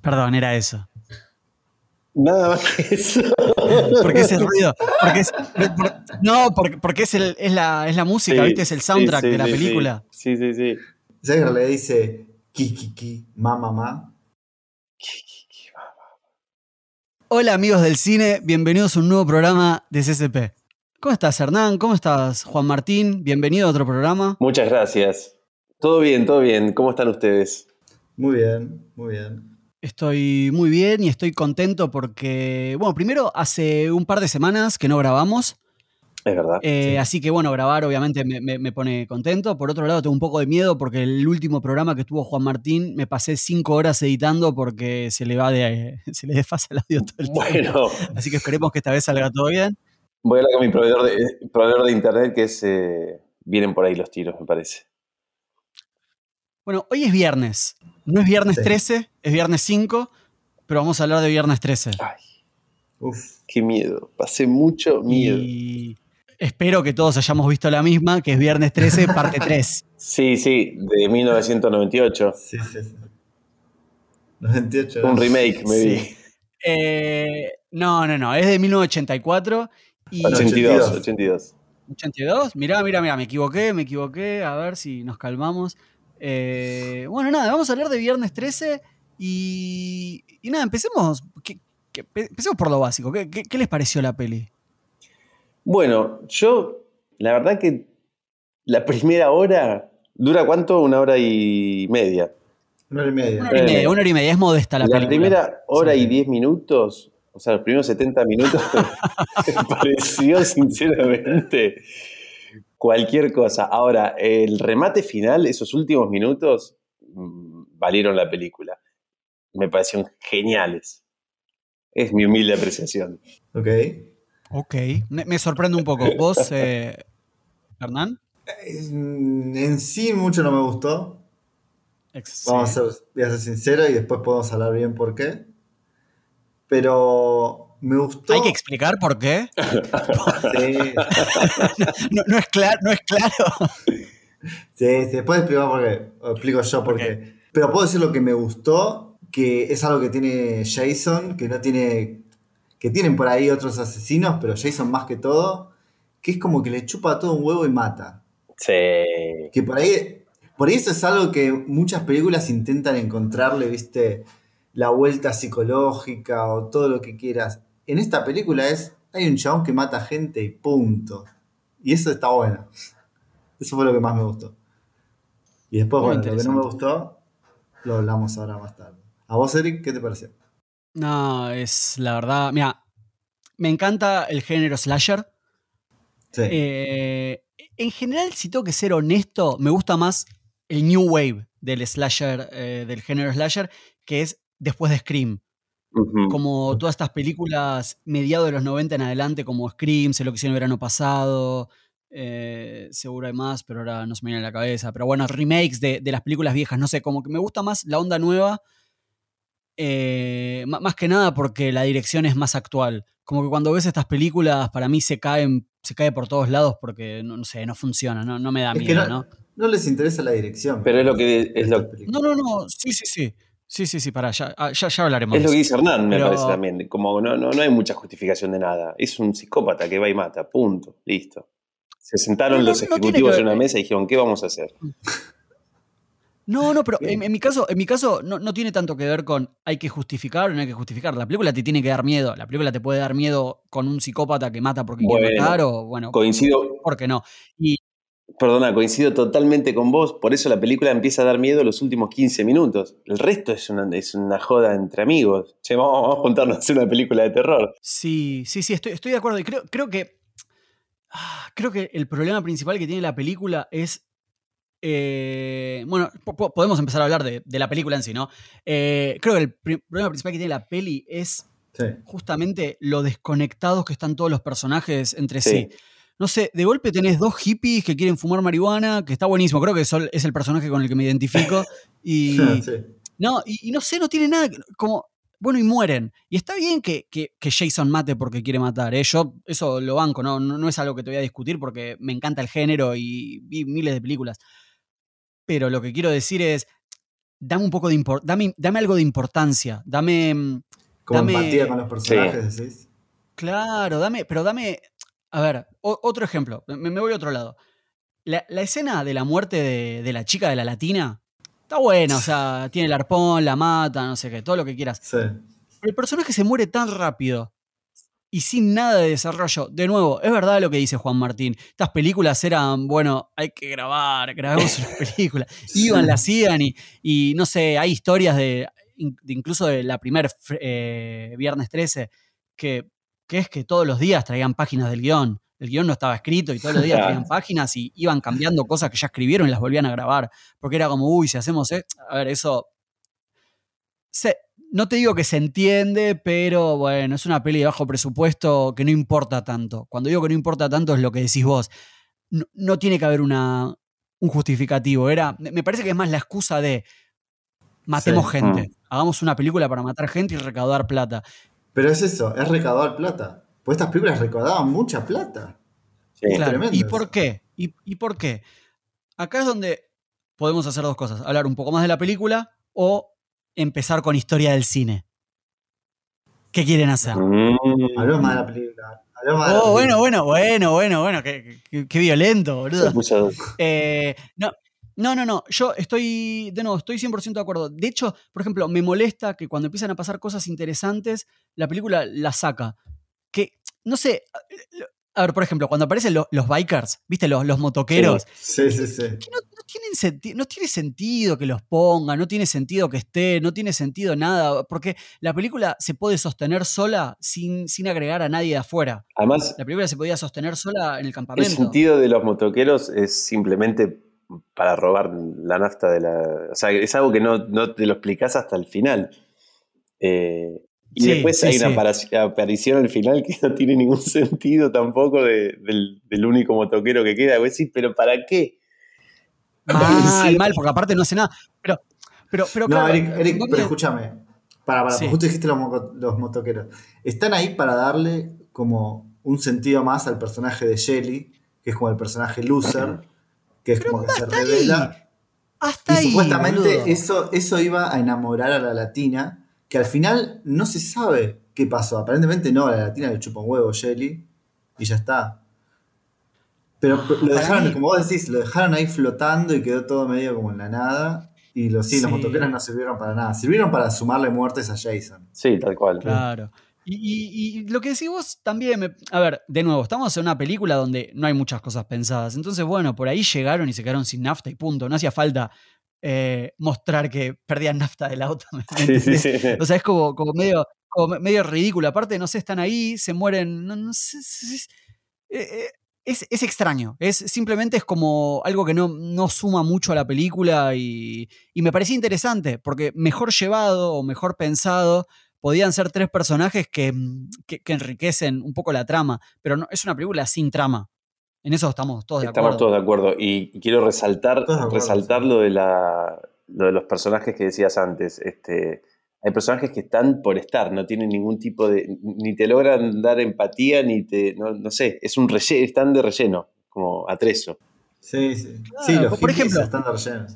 Perdón, era eso. Nada más que eso. ¿Por qué ese ruido? Porque es, no, porque, es, el, es, la, es, la, música, ¿viste? Es el soundtrack de la película. Sí, sí, sí. Jagger le dice Kikiki, ma, ma, ma. Hola amigos del cine, bienvenidos a un nuevo programa de CCP. ¿Cómo estás Hernán? ¿Cómo estás Juan Martín? Bienvenido a otro programa. Muchas gracias. Todo bien, todo bien. ¿Cómo están ustedes? Muy bien, muy bien. Estoy muy bien y estoy contento porque, bueno, primero hace un par de semanas que no grabamos. Es verdad. Eh, así que bueno, grabar obviamente me, pone contento. Por otro lado, tengo un poco de miedo porque el último programa que tuvo Juan Martín me pasé cinco horas editando porque se le va de, se le desfasa el audio todo el bueno. Así que esperemos que esta vez salga todo bien. Voy a hablar con mi proveedor de, proveedor de internet que es, eh, vienen por ahí los tiros, me parece. Bueno, hoy es viernes. No es viernes 13, es viernes 5, pero vamos a hablar de viernes 13. Ay, uf, qué miedo. Pasé mucho miedo. Y espero que todos hayamos visto la misma, que es viernes 13, parte 3. Sí, sí, de 1998. Sí, sí, sí. 98. Un remake, me vi. Eh, no, no, no, es de 1984. Y 82, 82. 82, mirá, mirá, mirá, me equivoqué, me equivoqué, a ver si nos calmamos. Eh, bueno, nada, vamos a hablar de Viernes 13 y, y nada, empecemos, empecemos por lo básico. ¿Qué, les pareció la peli? Bueno, yo, la verdad que la primera hora, ¿dura cuánto? Una hora y media. Una hora y media. Una hora y media, una hora y media. es modesta la, película. La primera hora y diez minutos, o sea, los primeros 70 minutos, me pareció sinceramente cualquier cosa. Ahora, el remate final, esos últimos minutos, mm, valieron la película. Me parecieron geniales. Es mi humilde apreciación. Ok. Ok. Me, sorprende un poco. ¿Vos, eh, Hernán? En sí, mucho no me gustó. Vamos a ser, voy a ser sincero y después podemos hablar bien por qué. Pero me gustó. Hay que explicar por qué. Sí. no, es claro, no es claro. Sí, después explicar por qué. explico yo por qué. Pero puedo decir lo que me gustó, que es algo que tiene Jason, que no tiene. que tienen por ahí otros asesinos, pero Jason más que todo, que es como que le chupa todo un huevo y mata. Sí. Que por ahí. Por eso es algo que muchas películas intentan encontrarle, viste, la vuelta psicológica o todo lo que quieras en esta película es, hay un chabón que mata gente y punto. Y eso está bueno. Eso fue lo que más me gustó. Y después, bueno, lo que no me gustó, lo hablamos ahora más tarde. ¿A vos, Eric, qué te pareció? No, es la verdad. Mira, me encanta el género slasher. Sí. Eh, en general, si tengo que ser honesto, me gusta más el new wave del slasher, eh, del género slasher, que es después de Scream. Como todas estas películas mediados de los 90 en adelante, como Scream, se lo que hicieron el verano pasado, eh, seguro hay más, pero ahora no se me viene a la cabeza. Pero bueno, remakes de, las películas viejas, no sé, como que me gusta más la onda nueva, eh, más que nada porque la dirección es más actual. Como que cuando ves estas películas, para mí se caen, se cae por todos lados porque, no, sé, no funciona, no, no me da miedo, no, ¿no? les interesa la dirección. Pero es lo que es lo... No, no, no, sí, sí, sí. Sí, sí, sí, para, ya, ah, ya, ya hablaremos. Es lo que dice Hernán, me parece también. Como no, no, no, hay mucha justificación de nada. Es un psicópata que va y mata, punto, listo. Se sentaron los ejecutivos en una mesa y dijeron, ¿qué vamos a hacer? No, no, pero en, mi caso, en mi caso no, no, tiene tanto que ver con hay que justificar o no hay que justificar. La película te tiene que dar miedo. La película te puede dar miedo con un psicópata que mata porque quiere matar o, bueno, coincido. ¿por qué no? Y, Perdona, coincido totalmente con vos, por eso la película empieza a dar miedo los últimos 15 minutos. El resto es una, es una joda entre amigos. Che, vamos, a juntarnos a hacer una película de terror. Sí, sí, sí, estoy, estoy de acuerdo. Y creo, creo que. Ah, creo que el problema principal que tiene la película es. Eh, bueno, podemos empezar a hablar de, la película en sí, ¿no? Eh, creo que el problema principal que tiene la peli es justamente lo desconectados que están todos los personajes entre sí no sé, de golpe tenés dos hippies que quieren fumar marihuana, que está buenísimo, creo que Sol es el personaje con el que me identifico. Y, no, y, no sé, no tiene nada, como, bueno, y mueren. Y está bien que, Jason mate porque quiere matar, ¿eh? yo eso lo banco, ¿no? ¿no? es algo que te voy a discutir porque me encanta el género y vi miles de películas. Pero lo que quiero decir es, dame un poco de impor- dame, dame algo de importancia, dame, mm, Como Dame- empatía con los personajes, decís. claro, dame, pero dame, a ver, o- otro ejemplo, me, me voy a otro lado. La, la escena de la muerte de, de la chica de la latina está buena, o sea, tiene el arpón, la mata, no sé qué, todo lo que quieras. Sí. El personaje se muere tan rápido y sin nada de desarrollo. De nuevo, es verdad lo que dice Juan Martín. Estas películas eran, bueno, hay que grabar, grabemos una película. Iban, la hacían y, y no sé, hay historias de, in- de incluso de la primer eh, Viernes 13 que, que es que todos los días traían páginas del guion. El guion no estaba escrito y todos los días Claro. traían páginas y iban cambiando cosas que ya escribieron y las volvían a grabar. Porque era como, uy, si hacemos esto. A ver, eso se- no te digo que se entiende, pero bueno, es una peli de bajo presupuesto que no importa tanto. Cuando digo que no importa tanto es lo que decís vos. No, no tiene que haber una, un justificativo. Era, me me parece que es más la excusa de matemos Sí. gente. Hagamos una película para matar gente y recaudar plata. Pero es eso, es recaudar plata. Pues estas películas recaudaban mucha plata. Sí. Claro. ¿Y por qué? ¿Y, y por qué? Acá es donde podemos hacer dos cosas. Hablar un poco más de la película o empezar con historia del cine. ¿Qué quieren hacer? Mm. Hablamos más de la película. hablamos más de la Oh, bueno, película. bueno, bueno, bueno, bueno, qué, qué- qué violento, boludo. Eh, no, no, no, no, yo estoy, de nuevo, estoy 100% de acuerdo. De hecho, por ejemplo, me molesta que cuando empiezan a pasar cosas interesantes, la película la saca. Que, no sé, a ver, por ejemplo, cuando aparecen lo- los bikers, ¿viste? Los, los motoqueros. Sí, sí, sí. que no, no tienen senti- no tiene sentido que los pongan, no tiene sentido que esté, no tiene sentido nada, porque la película se puede sostener sola sin, sin agregar a nadie de afuera. Además, La película se podía sostener sola en el el campamento. sentido de los motoqueros es simplemente para robar la nafta de la. O sea, es algo que no, no te lo explicás hasta el final. Eh, y Sí, después sí, hay una sí. aparición al final que no tiene ningún sentido tampoco de- del, del único motoquero que queda. Vos decís, ¿pero para qué? Mal, Sí. mal, porque aparte no hace nada. Pero, pero, pero No, claro, Eric, Eric, ¿dónde- pero escúchame. Para, para, Sí. justo dijiste los, los motoqueros. Están ahí para darle como un sentido más al personaje de Shelly, que es como el personaje loser, que es como que se hasta ahí, revela. hasta Y ahí, supuestamente boludo. eso, eso iba a enamorar a la latina, que al final no se sabe qué pasó. Aparentemente no, a la latina le chupa un huevo Shelly y ya está. Pero lo Para dejaron, como vos decís, lo dejaron ahí flotando y quedó todo medio como en la nada. Y los, sí, los motoqueros no sirvieron para nada. Sirvieron para sumarle muertes a Jason. Sí, tal cual. Claro. Y, y- y lo que decís vos también, me- a ver, de nuevo, estamos en una película donde no hay muchas cosas pensadas. Entonces, bueno, por ahí llegaron y se quedaron sin nafta y punto. No hacía falta eh, mostrar que perdían nafta del auto. ¿me Sí, sí, entendés? sí. O sea, es como, como medio, como medio ridículo. Aparte, no sé, están ahí, se mueren. No, no sé. Es, es- eh, eh, es- es extraño. Es, simplemente es como algo que no, no suma mucho a la película y, y me parecía interesante, porque mejor llevado o mejor pensado podían ser tres personajes que, mm, que- que enriquecen un poco la trama, pero no, es una película sin trama. En eso estamos todos de Estamos acuerdo. todos de acuerdo. Y quiero resaltar, acuerdo, resaltar sí. lo, de la, lo de los personajes que decías antes. Este, hay personajes que están por estar, no tienen ningún tipo de. ni te logran dar empatía, ni te. no, no sé, es un relleno, están de relleno, como atrezo. Sí, sí. Claro, sí, los por ejemplo- están de relleno.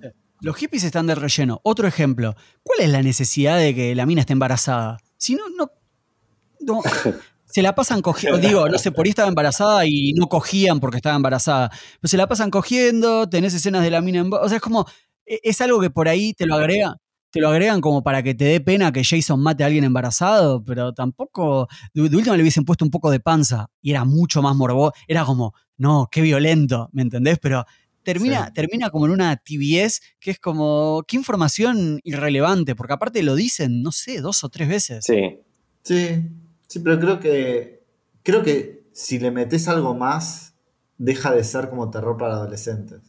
Los hippies están de relleno. Otro ejemplo. ¿Cuál es la necesidad de que la mina esté embarazada? Si no, no. no- se la pasan cogiendo. Digo, no sé, por ahí estaba embarazada y no cogían porque estaba embarazada. Pero se la pasan cogiendo, tenés escenas de la mina en. O sea, es como. e- Es algo que por ahí te lo agrega. Te lo agregan como para que te dé pena que Jason mate a alguien embarazado, pero tampoco. De, de última le hubiesen puesto un poco de panza y era mucho más morbo. Era como, no, qué violento, ¿me entendés? Pero termina, Sí. termina como en una tibiez que es como, qué información irrelevante, porque aparte lo dicen, no sé, dos o tres veces. Sí. Sí, sí, pero creo que. Creo que si le metes algo más, deja de ser como terror para adolescentes.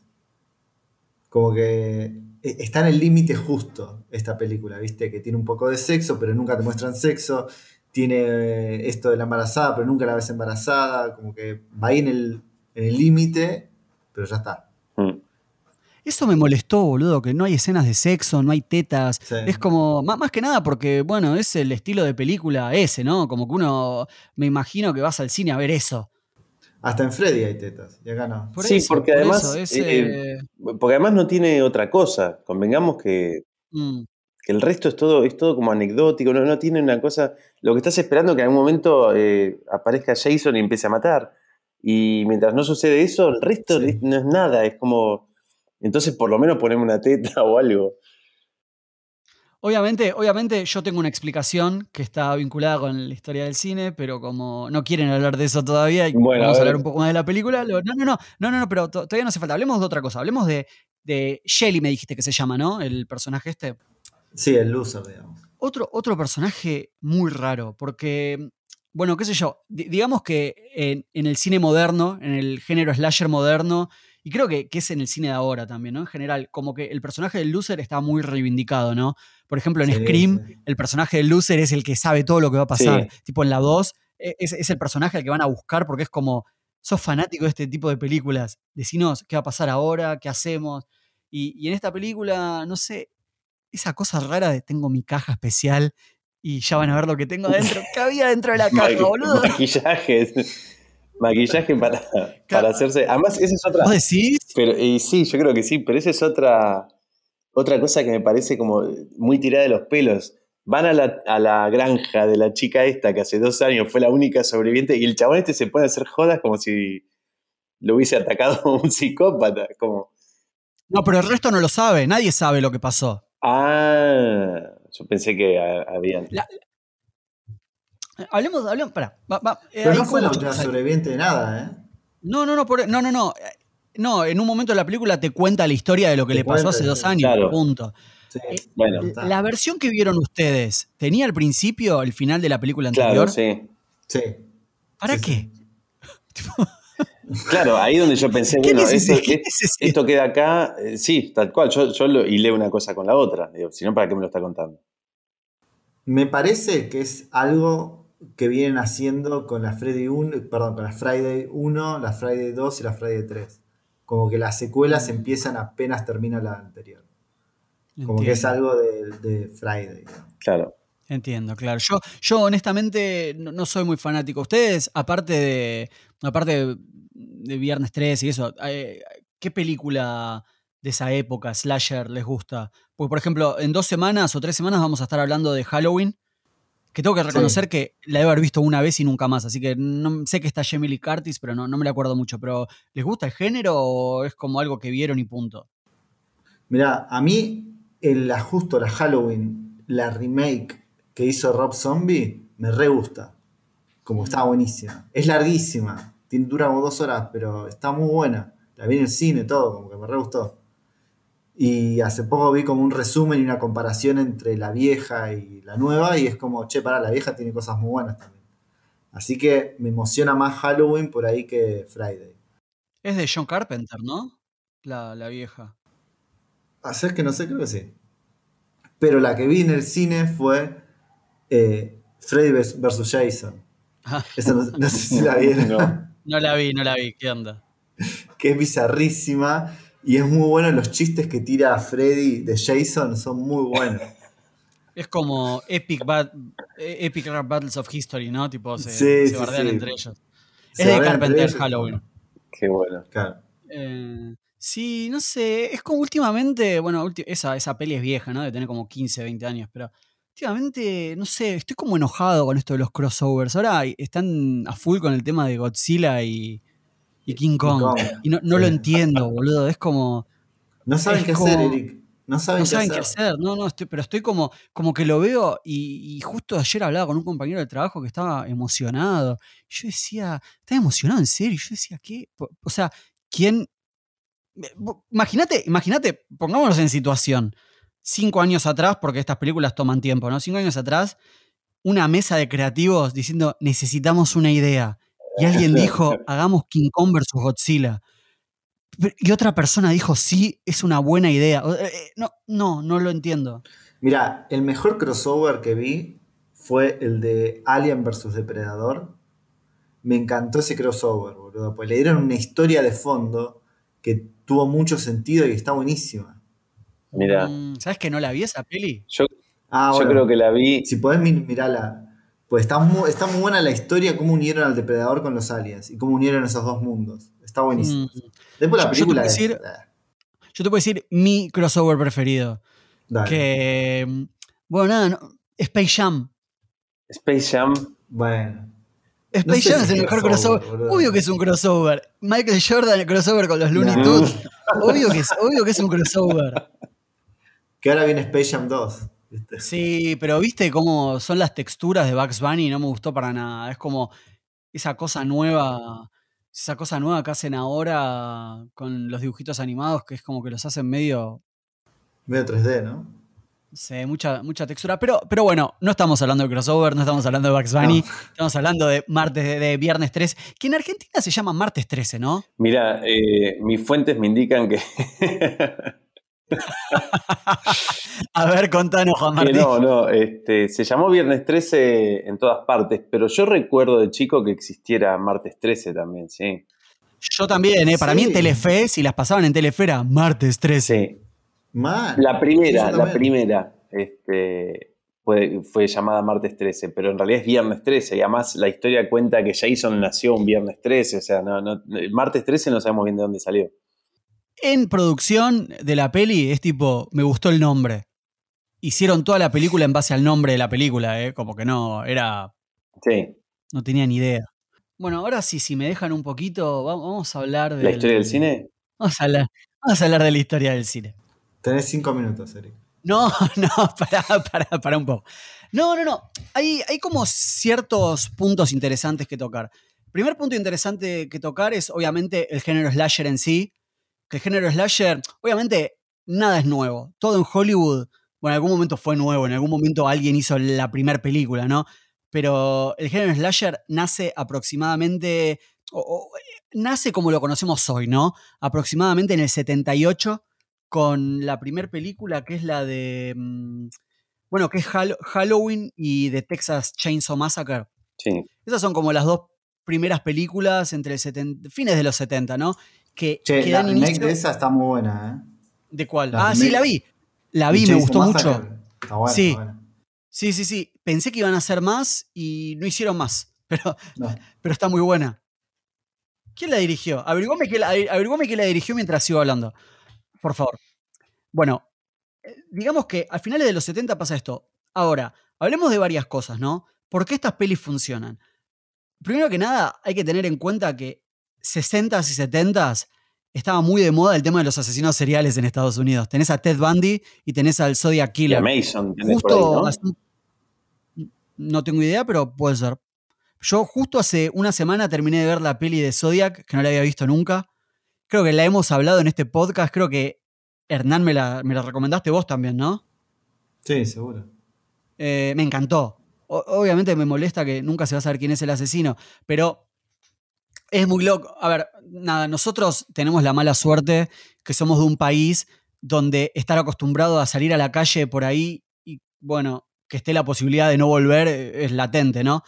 Como que e- está en el límite justo esta película, ¿viste? Que tiene un poco de sexo, pero nunca te muestran sexo. Tiene esto de la embarazada, pero nunca la ves embarazada. Como que va ahí en el en el límite, pero ya está. Eso me molestó, boludo, que no hay escenas de sexo, no hay tetas. Sí. Es como, má- más, que nada porque, bueno, es el estilo de película ese, ¿no? Como que uno, me imagino que vas al cine a ver eso. Hasta en Freddy hay tetas, y acá no. Por Sí, eso, porque por además, eso, es, eh, eh, Porque además no tiene otra cosa. Convengamos que Mm. Que el resto es todo, es todo como anecdótico, no, no tiene una cosa. Lo que estás esperando es que en algún momento eh, aparezca Jason y empiece a matar. Y mientras no sucede eso, el resto Sí. no es nada. Es como. Entonces, por lo menos poneme una teta o algo. Obviamente, obviamente yo tengo una explicación que está vinculada con la historia del cine, pero como no quieren hablar de eso todavía y Bueno, vamos a hablar un poco más de la película, lo- no, no, no, no, no, no, pero to- todavía no hace falta. Hablemos de otra cosa. Hablemos de, de Shelly, me dijiste que se llama, ¿no? El personaje este. Sí, el loser, digamos. Otro, otro personaje muy raro, porque, bueno, qué sé yo, di- digamos que en, en el cine moderno, en el género slasher moderno, y creo que, que es en el cine de ahora también, ¿no? En general, como que el personaje del loser está muy reivindicado, ¿no? Por ejemplo, en Sí, Scream, sí. el personaje del loser es el que sabe todo lo que va a pasar. Sí. Tipo en la 2, e- es, es el personaje al que van a buscar porque es como, sos fanático de este tipo de películas, decinos qué va a pasar ahora, qué hacemos. Y, y en esta película, no sé, esa cosa rara de tengo mi caja especial y ya van a ver lo que tengo adentro. ¿Qué había dentro de la caja, boludo? Maquillaje. Maquillaje para, para hacerse. Además, esa es otra. ¿Vos decís? Pero, y sí, yo creo que sí, pero esa es otra, otra cosa que me parece como muy tirada de los pelos. Van a la, a la granja de la chica esta que hace dos años fue la única sobreviviente y el chabón este se pone a hacer jodas como si lo hubiese atacado un psicópata. Como, No, pero el resto no lo sabe, nadie sabe lo que pasó. ah, yo pensé que habían. La- Hablemos, hablemos, pará. va- va, eh, Pero hay no fue la última sobreviviente de nada, ¿eh? No, no, no, por- no, no, no. eh, No, en un momento de la película te cuenta la historia de lo que Te le pasó cuenta, hace dos años, Claro. punto. Sí. Eh, Bueno. La versión que vieron ustedes, ¿tenía al principio el final de la película claro, anterior? sí. Sí. ¿Para Sí, qué? Claro, ahí donde yo pensé, ¿Qué bueno, esto, es- queda acá, eh, sí, tal cual, yo, yo lo hilé una cosa con la otra, si no, ¿para qué me lo está contando? Me parece que es algo que vienen haciendo con la Freddy 1, perdón, con la Friday 1, la Friday 2 y la Friday 3. Como que las secuelas empiezan apenas termina la anterior. Como que es algo de, de Friday. Claro. Entiendo, claro. Yo, yo honestamente no, no soy muy fanático. Ustedes, aparte de, aparte de, de Viernes 3 y eso, eh, ¿qué película de esa época, slasher, les gusta? Porque, por ejemplo, en dos semanas o tres semanas vamos a estar hablando de Halloween, que tengo que reconocer que la debo haber visto una vez y nunca más. Así que no, sé que está Jamie Curtis, pero no, no me la acuerdo mucho. Pero, ¿les gusta el género o es como algo que vieron y punto? Mirá, a mí, el justo la Halloween, la remake que hizo Rob Zombie, me re gusta. Como está buenísima. Es larguísima, tiene, dura como dos horas, pero está muy buena. La vi en el cine, todo, como que me re gustó. Y hace poco vi como un resumen y una comparación entre la vieja y la nueva, y es como, che, pará, la vieja tiene cosas muy buenas también. Así que me emociona más Halloween por ahí que Friday. Es de John Carpenter, ¿no? La, la vieja. Hacer que no sé, creo que sí. Pero la que vi en el cine fue eh, Freddy vs. Jason. Ah, Esa no, no sé si la vieron. No. no la vi, no la vi. ¿Qué onda? que es bizarrísima y es muy bueno. Los chistes que tira Freddy de Jason son muy buenos. Es como Epic, bat- eh, epic Rap Battles of History, ¿no? Tipo, se, Sí, se sí, bardean sí. entre ellos. Se es de Carpenter Halloween. Qué bueno. Claro. Eh, sí, no sé. Es como últimamente. Bueno, ulti- esa, esa peli es vieja, ¿no? De tener como 15, 20 años. Pero últimamente, no sé. Estoy como enojado con esto de los crossovers. Ahora están a full con el tema de Godzilla y, y King Kong. Kong, Y no, no sí. lo entiendo, boludo. Es como. No saben qué como- hacer, Eric. No saben, No qué, saben hacer. qué hacer, no, no, estoy, pero estoy como, como que lo veo y, y justo ayer hablaba con un compañero de trabajo que estaba emocionado. Yo decía, ¿estás emocionado en serio? Y yo decía, ¿qué? O sea, ¿quién? eh, Imagínate, imagínate, pongámonos en situación. Cinco años atrás, porque estas películas toman tiempo, ¿no? Cinco años atrás, una mesa de creativos diciendo, necesitamos una idea. Y alguien dijo, hagamos King Kong versus Godzilla. Y otra persona dijo, sí, es una buena idea. Eh, eh, No, no, no lo entiendo. Mira, el mejor crossover que vi fue el de Alien vs. Depredador. Me encantó ese crossover, boludo. Pues le dieron una historia de fondo que tuvo mucho sentido y está buenísima. Mira, Mm, ¿Sabes que no la vi esa peli? yo, Ah, yo bueno. creo que la vi. Si podés mi- mirarla. Pues está muy, está muy buena la historia, cómo unieron al depredador con los aliens y cómo unieron esos dos mundos. Está buenísimo. Mm, Después la yo te película puedo decir- Yo te puedo decir mi crossover preferido. Dale. Que. Bueno, nada, no- Space Jam. Space Jam. Bueno. Space sé Jam si es el mejor crossover. Obvio que es un crossover. Michael Jordan, crossover con los Looney No. Tunes. Obvio que, es, obvio que es un crossover. Que ahora viene Space Jam 2. Sí, pero viste cómo son las texturas de Bugs Bunny, no me gustó para nada. Es como esa cosa nueva, esa cosa nueva que hacen ahora con los dibujitos animados, que es como que los hacen medio, Medio 3D, ¿no? sé, mucha, mucha textura. Pero, pero bueno, no estamos hablando de crossover, no estamos hablando de Bugs Bunny, No. estamos hablando de martes de, de viernes 13, que en Argentina se llama martes 13, ¿no? Mira, eh, mis fuentes me indican que, A ver, contanos, Juan que Martín. no, no, este, se llamó Viernes 13 en todas partes, pero yo recuerdo de chico que existiera Martes 13 también, sí. Yo también, ¿eh? Para mí en. Telefe, si las pasaban en Telefe era martes 13. Sí. La primera, la primera, este, fue, fue llamada Martes 13, pero en realidad es Viernes 13, y además la historia cuenta que Jason nació un Viernes 13, o sea, no, Martes 13 no sabemos bien de dónde salió. En producción de la peli es tipo, me gustó el nombre. Hicieron toda la película en base al nombre de la película, ¿eh? Como que no, era, Sí, no tenía ni idea. Bueno, ahora sí, si me dejan un poquito, va- vamos a hablar de la historia del cine. Vamos a hablar, vamos a hablar de la historia del cine. Tenés cinco minutos, Eric. No, no, para, para, para un poco. No, no, no. Hay, hay como ciertos puntos interesantes que tocar. El primer punto interesante que tocar es obviamente el género slasher en sí. Que el género slasher, obviamente, nada es nuevo. Todo en Hollywood, bueno, en algún momento fue nuevo, en algún momento alguien hizo la primera película, ¿no? Pero el género slasher nace aproximadamente, o- o, nace como lo conocemos hoy, ¿no? Aproximadamente en el 78 con la primera película que es la de. mm, Bueno, que es Hall- Halloween y The Texas Chainsaw Massacre. Sí. Esas son como las dos primeras películas entre el 70, fines de los 70, ¿no? Que, Che, que la dan remake inicio- de esa está muy buena, ¿eh? ¿De cuál? la ah, sí, la vi. La vi, me gustó mucho. Está buena, Sí. está buena. Sí, sí, sí. Pensé que iban a hacer más y no hicieron más. Pero, No. pero está muy buena. ¿Quién la dirigió? Averiguame la, averiguame quién la dirigió mientras sigo hablando. Por favor. Bueno, eh, digamos que a finales de los 70 pasa esto. Ahora, hablemos de varias cosas, ¿no? ¿Por qué estas pelis funcionan? Primero que nada, hay que tener en cuenta que 60s y 70s estaba muy de moda el tema de los asesinos seriales en Estados Unidos. Tenés a Ted Bundy y tenés al Zodiac Y Killer. a Mason, Justo ahí, ¿no? tengo idea, pero puede ser. Yo justo hace una semana terminé de ver la peli de Zodiac, que no la había visto nunca. Creo que la hemos hablado en este podcast. Creo que Hernán me la, me la recomendaste vos también, ¿no? Sí, seguro. Eh, me encantó. O- obviamente me molesta que nunca se va a saber quién es el asesino, pero es muy loco. A ver, nada, nosotros tenemos la mala suerte que somos de un país donde estar acostumbrado a salir a la calle por ahí y, bueno, que esté la posibilidad de no volver eh, es latente, ¿no?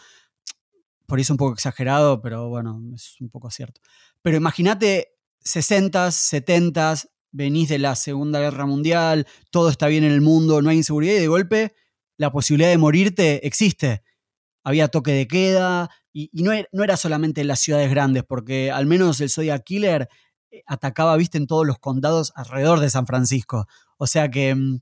Por eso un poco exagerado, pero bueno, es un poco cierto. Pero imagínate 60s, 70s, venís de la Segunda Guerra Mundial, todo está bien en el mundo, no hay inseguridad y de golpe la posibilidad de morirte existe. Había toque de queda y, no, era, no era solamente en las ciudades grandes, porque al menos el Zodiac Killer eh, atacaba, viste, en todos los condados alrededor de San Francisco. O sea que, mm,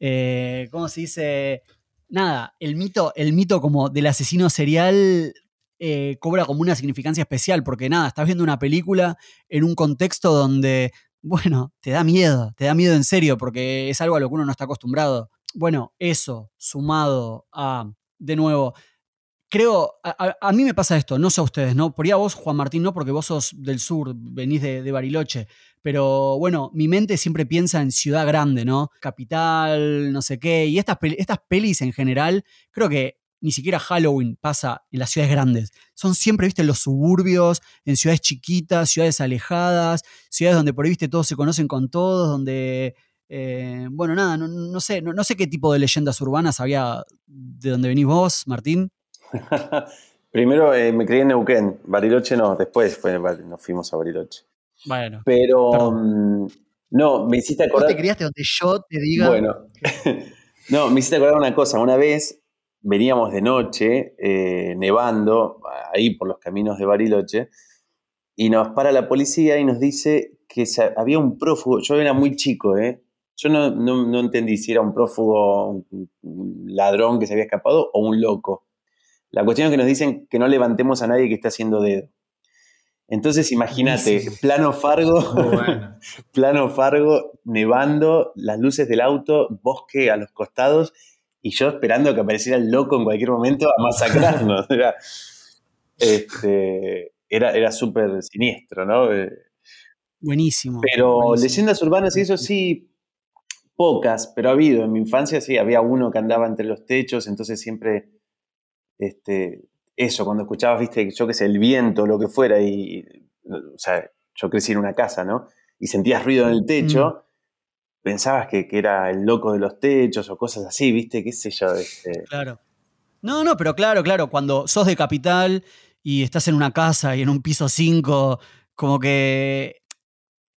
eh, ¿cómo se dice? Nada, el mito, el mito como del asesino serial eh, cobra como una significancia especial, porque nada, estás viendo una película en un contexto donde, bueno, te da miedo, te da miedo en serio, porque es algo a lo que uno no está acostumbrado. Bueno, eso sumado a, de nuevo, creo, a, a- mí me pasa esto, no sé a ustedes, ¿no? Por ahí a vos, Juan Martín, no, porque vos sos del sur, venís de, de Bariloche, pero bueno, mi mente siempre piensa en ciudad grande, ¿no? Capital, no sé qué, y estas, estas pelis en general, creo que ni siquiera Halloween pasa en las ciudades grandes. Son siempre, viste, en los suburbios, en ciudades chiquitas, ciudades alejadas, ciudades donde por ahí, viste, todos se conocen con todos, donde, eh, bueno, nada, no, no sé, no, no sé qué tipo de leyendas urbanas había de donde venís vos, Martín. Primero eh, me crié en Neuquén, Bariloche no, después fue, nos fuimos a Bariloche. Bueno. Pero mm, no, me hiciste Vos acordar. te criaste donde yo te diga. Bueno, no, me hiciste acordar una cosa. Una vez veníamos de noche, eh, nevando, ahí por los caminos de Bariloche, y nos para la policía y nos dice que había un prófugo. Yo era muy chico, ¿eh? Yo no, no, no entendí si era un prófugo, un ladrón que se había escapado o un loco. La cuestión es que nos dicen que no levantemos a nadie que esté haciendo dedo. Entonces, imagínate, plano Fargo, bueno. plano Fargo, nevando, las luces del auto, bosque a los costados, y yo esperando que apareciera el loco en cualquier momento a masacrarnos. Era, este, era, era súper siniestro, ¿no? Eh, Buenísimo. Pero buenísimo. leyendas urbanas y eso sí, pocas, pero ha habido. En mi infancia sí, había uno que andaba entre los techos, entonces siempre, este, eso, cuando escuchabas, viste, yo qué sé, el viento, lo que fuera, y, o sea, yo crecí en una casa, ¿no? Y sentías ruido en el techo, pensabas que, que era el loco de los techos o cosas así, viste, qué sé yo. este, Claro. No, no, pero claro, claro, cuando sos de capital y estás en una casa y en un piso 5, como que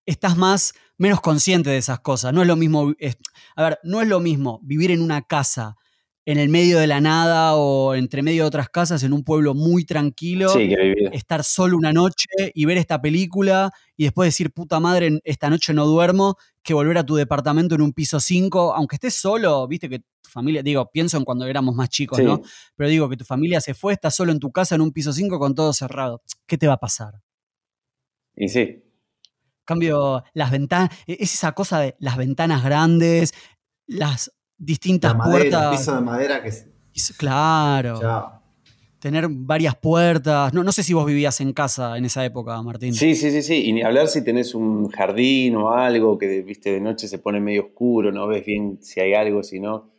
estás más, menos consciente de esas cosas. No es lo mismo, es- a ver, no es lo mismo vivir en una casa en el medio de la nada o entre medio de otras casas en un pueblo muy tranquilo, sí, que estar solo una noche y ver esta película y después decir, puta madre, esta noche no duermo, que volver a tu departamento en un piso 5, aunque estés solo, viste que tu familia, digo, pienso en cuando éramos más chicos, Sí. ¿no? Pero digo que tu familia se fue, estás solo en tu casa en un piso 5 con todo cerrado. ¿Qué te va a pasar? Y sí, cambio, las ventanas, es esa cosa de las ventanas grandes, las distintas La madera, puertas. piso de madera que es. Claro, Chao. tener varias puertas. No, no sé si vos vivías en casa en esa época, Martín. Sí, sí, sí, sí. Y ni hablar si tenés un jardín o algo que, viste, de noche se pone medio oscuro, no ves bien si hay algo, si no.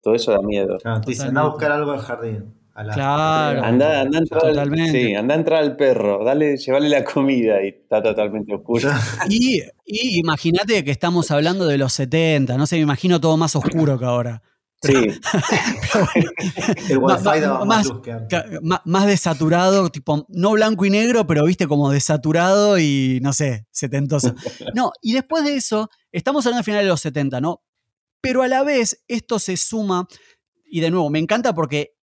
Todo eso da miedo. Claro, te dicen, a buscar algo al jardín. A las Claro. Anda, anda a entrar sí, anda a entrar al perro, dale, llevale la comida y está totalmente oscuro. Y, y imagínate que estamos hablando de los 70, no sé, me imagino todo más oscuro que ahora. Sí, El wifi daba más Más desaturado, tipo, no blanco y negro, pero viste como desaturado y no sé, setentoso. No, y después de eso, estamos hablando al final de los 70, ¿no? Pero a la vez, esto se suma, y de nuevo, me encanta porque